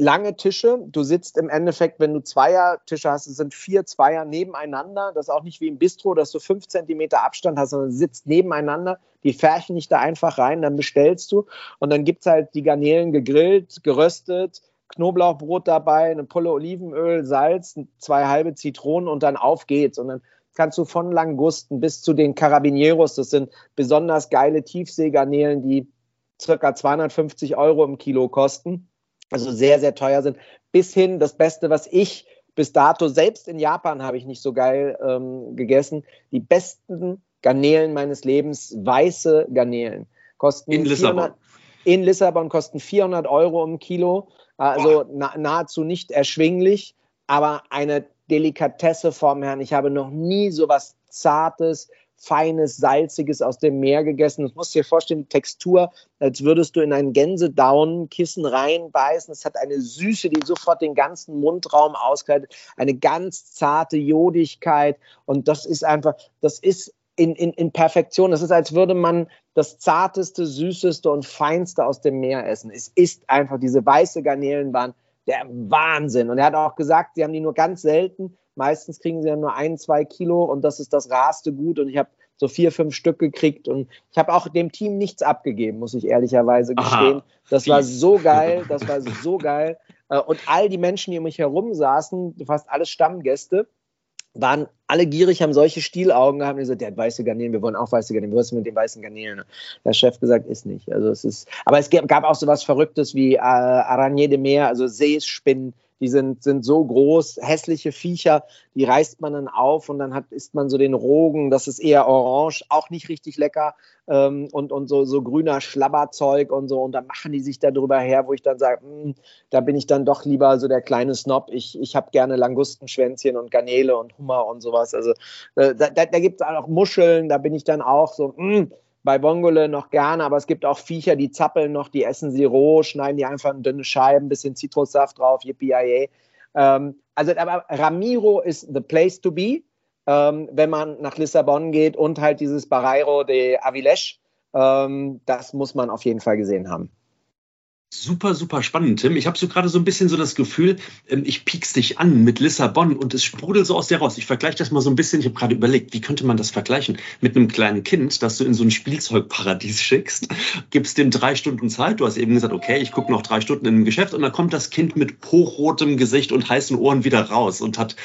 lange Tische. Du sitzt im Endeffekt, wenn du Zweier-Tische hast, es sind vier Zweier nebeneinander. Das ist auch nicht wie im Bistro, dass du fünf Zentimeter Abstand hast, sondern sitzt nebeneinander. Die färchen nicht da einfach rein, dann bestellst du. Und dann gibt es halt die Garnelen gegrillt, geröstet, Knoblauchbrot dabei, eine Pulle Olivenöl, Salz, zwei halbe Zitronen und dann auf geht's. Und dann kannst du von Langusten bis zu den Carabineros, das sind besonders geile Tiefseegarnelen, die circa 250 Euro im Kilo kosten also sehr, sehr teuer sind, bis hin das Beste, was ich bis dato, selbst in Japan habe ich nicht so geil ähm, gegessen, die besten Garnelen meines Lebens, weiße Garnelen, kosten in Lissabon. 400, in Lissabon kosten 400 Euro im Kilo, also na, nahezu nicht erschwinglich, aber eine Delikatesse vom Herrn. Ich habe noch nie so was Zartes, feines, salziges aus dem Meer gegessen. Du musst dir vorstellen, die Textur, als würdest du in ein Gänsedaunenkissen reinbeißen. Es hat eine Süße, die sofort den ganzen Mundraum auskleidet, eine ganz zarte Jodigkeit. Und das ist einfach, das ist in, in, in Perfektion. Das ist, als würde man das zarteste, süßeste und feinste aus dem Meer essen. Es ist einfach, diese weiße Garnelenbahn, der Wahnsinn. Und er hat auch gesagt, sie haben die nur ganz selten Meistens kriegen sie ja nur ein, zwei Kilo und das ist das raste Gut. Und ich habe so vier, fünf Stück gekriegt und ich habe auch dem Team nichts abgegeben, muss ich ehrlicherweise gestehen. Aha, das war so geil, das war so geil. Äh, und all die Menschen, die um mich herum saßen, fast alle Stammgäste, waren alle gierig, haben solche Stielaugen gehabt und gesagt, der hat weiße Garnelen, wir wollen auch weiße Garnelen, was ist mit den weißen Garnelen? Der Chef gesagt, ist nicht. Also es ist, aber es gab auch so was Verrücktes wie äh, Araignée de Meer, also Seespinnen, die sind, sind so groß, hässliche Viecher, die reißt man dann auf und dann hat, isst man so den Rogen, das ist eher orange, auch nicht richtig lecker. Ähm, und, und so, so grüner Schlabberzeug und so. Und dann machen die sich da drüber her, wo ich dann sage, hm, da bin ich dann doch lieber so der kleine Snob, ich, ich habe gerne Langustenschwänzchen und Garnele und Hummer und sowas, also äh, da, da, da gibt es auch Muscheln, da bin ich dann auch so, mh, hm, bei Bongole noch gerne, aber es gibt auch Viecher, die zappeln noch, die essen sie roh, schneiden die einfach in dünne Scheiben, bisschen Zitrussaft drauf, yippie ähm, Also, aber Ramiro ist the place to be, ähm, wenn man nach Lissabon geht und halt dieses Barreiro de Avilés, ähm, das muss man auf jeden Fall gesehen haben. Super, super spannend, Tim. Ich habe so gerade so ein bisschen so das Gefühl, ähm, ich piek's dich an mit Lissabon und es sprudelt so aus dir raus. Ich vergleiche das mal so ein bisschen. Ich habe gerade überlegt, wie könnte man das vergleichen mit einem kleinen Kind, das du in so ein Spielzeugparadies schickst, gibst dem drei Stunden Zeit. Du hast eben gesagt, okay, ich gucke noch drei Stunden in dem Geschäft und dann kommt das Kind mit hochrotem Gesicht und heißen Ohren wieder raus und hat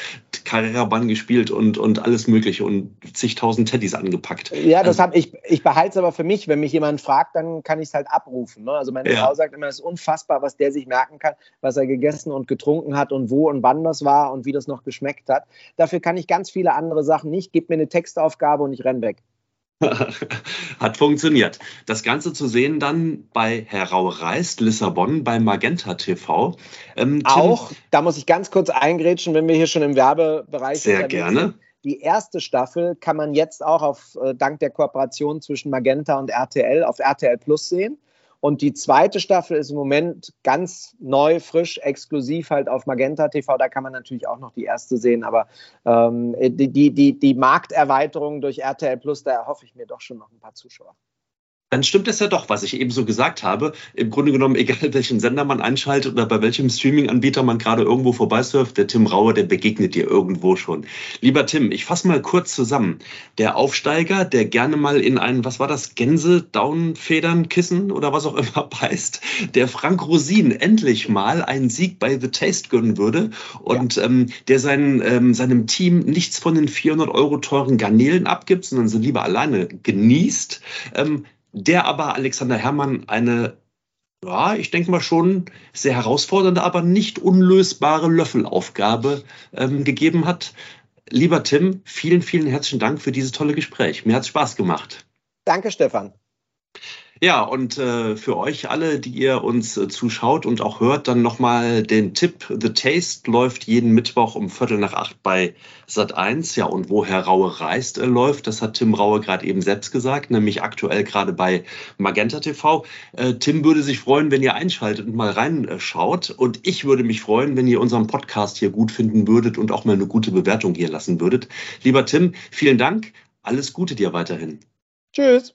Carrera-Bahn gespielt und, und alles Mögliche und zigtausend Teddys angepackt. Ja, das also, habe ich. Ich behalte es aber für mich. Wenn mich jemand fragt, dann kann ich es halt abrufen. Ne? Also meine ja. Frau sagt immer, ist unfassbar, was der sich merken kann, was er gegessen und getrunken hat und wo und wann das war und wie das noch geschmeckt hat. Dafür kann ich ganz viele andere Sachen nicht. Gib mir eine Textaufgabe und ich renn weg. Hat funktioniert. Das Ganze zu sehen dann bei Herr Rau Reist, Lissabon, bei Magenta TV. Ähm, Auch, da muss ich ganz kurz eingrätschen, wenn wir hier schon im Werbebereich sind. Sehr gerne. Sind. Die erste Staffel kann man jetzt auch auf, äh, dank der Kooperation zwischen Magenta und RTL auf RTL Plus sehen. Und die zweite Staffel ist im Moment ganz neu, frisch, exklusiv halt auf Magenta TV. Da kann man natürlich auch noch die erste sehen, aber ähm, die, die, die, die Markterweiterung durch RTL Plus, da erhoffe ich mir doch schon noch ein paar Zuschauer dann stimmt es ja doch, was ich eben so gesagt habe. Im Grunde genommen, egal welchen Sender man einschaltet oder bei welchem Streaming-Anbieter man gerade irgendwo vorbeisurft, der Tim Rauer, der begegnet dir irgendwo schon. Lieber Tim, ich fasse mal kurz zusammen. Der Aufsteiger, der gerne mal in ein, was war das, Gänse, Daunenfedern, Kissen oder was auch immer beißt, der Frank Rosin endlich mal einen Sieg bei The Taste gönnen würde und ja. ähm, der sein, ähm, seinem Team nichts von den 400 Euro teuren Garnelen abgibt, sondern sie lieber alleine genießt. Ähm, der aber Alexander Herrmann eine, ja, ich denke mal schon sehr herausfordernde, aber nicht unlösbare Löffelaufgabe ähm, gegeben hat. Lieber Tim, vielen, vielen herzlichen Dank für dieses tolle Gespräch. Mir hat es Spaß gemacht. Danke, Stefan. Ja, und äh, für euch alle, die ihr uns äh, zuschaut und auch hört, dann nochmal den Tipp. The Taste läuft jeden Mittwoch um Viertel nach acht bei Sat 1. Ja, und woher Raue reist äh, läuft, das hat Tim Raue gerade eben selbst gesagt, nämlich aktuell gerade bei Magenta TV. Äh, Tim würde sich freuen, wenn ihr einschaltet und mal reinschaut. Und ich würde mich freuen, wenn ihr unseren Podcast hier gut finden würdet und auch mal eine gute Bewertung hier lassen würdet. Lieber Tim, vielen Dank. Alles Gute dir weiterhin. Tschüss.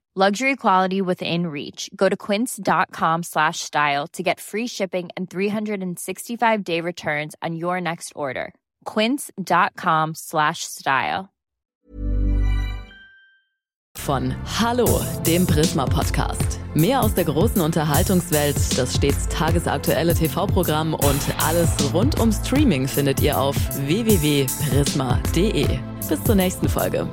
Luxury quality within reach. Go to quince.com slash style to get free shipping and 365 day returns on your next order. Quince.com slash style. Von Hallo, dem Prisma Podcast. Mehr aus der großen Unterhaltungswelt, das stets tagesaktuelle TV-Programm und alles rund um Streaming findet ihr auf www.prisma.de. Bis zur nächsten Folge.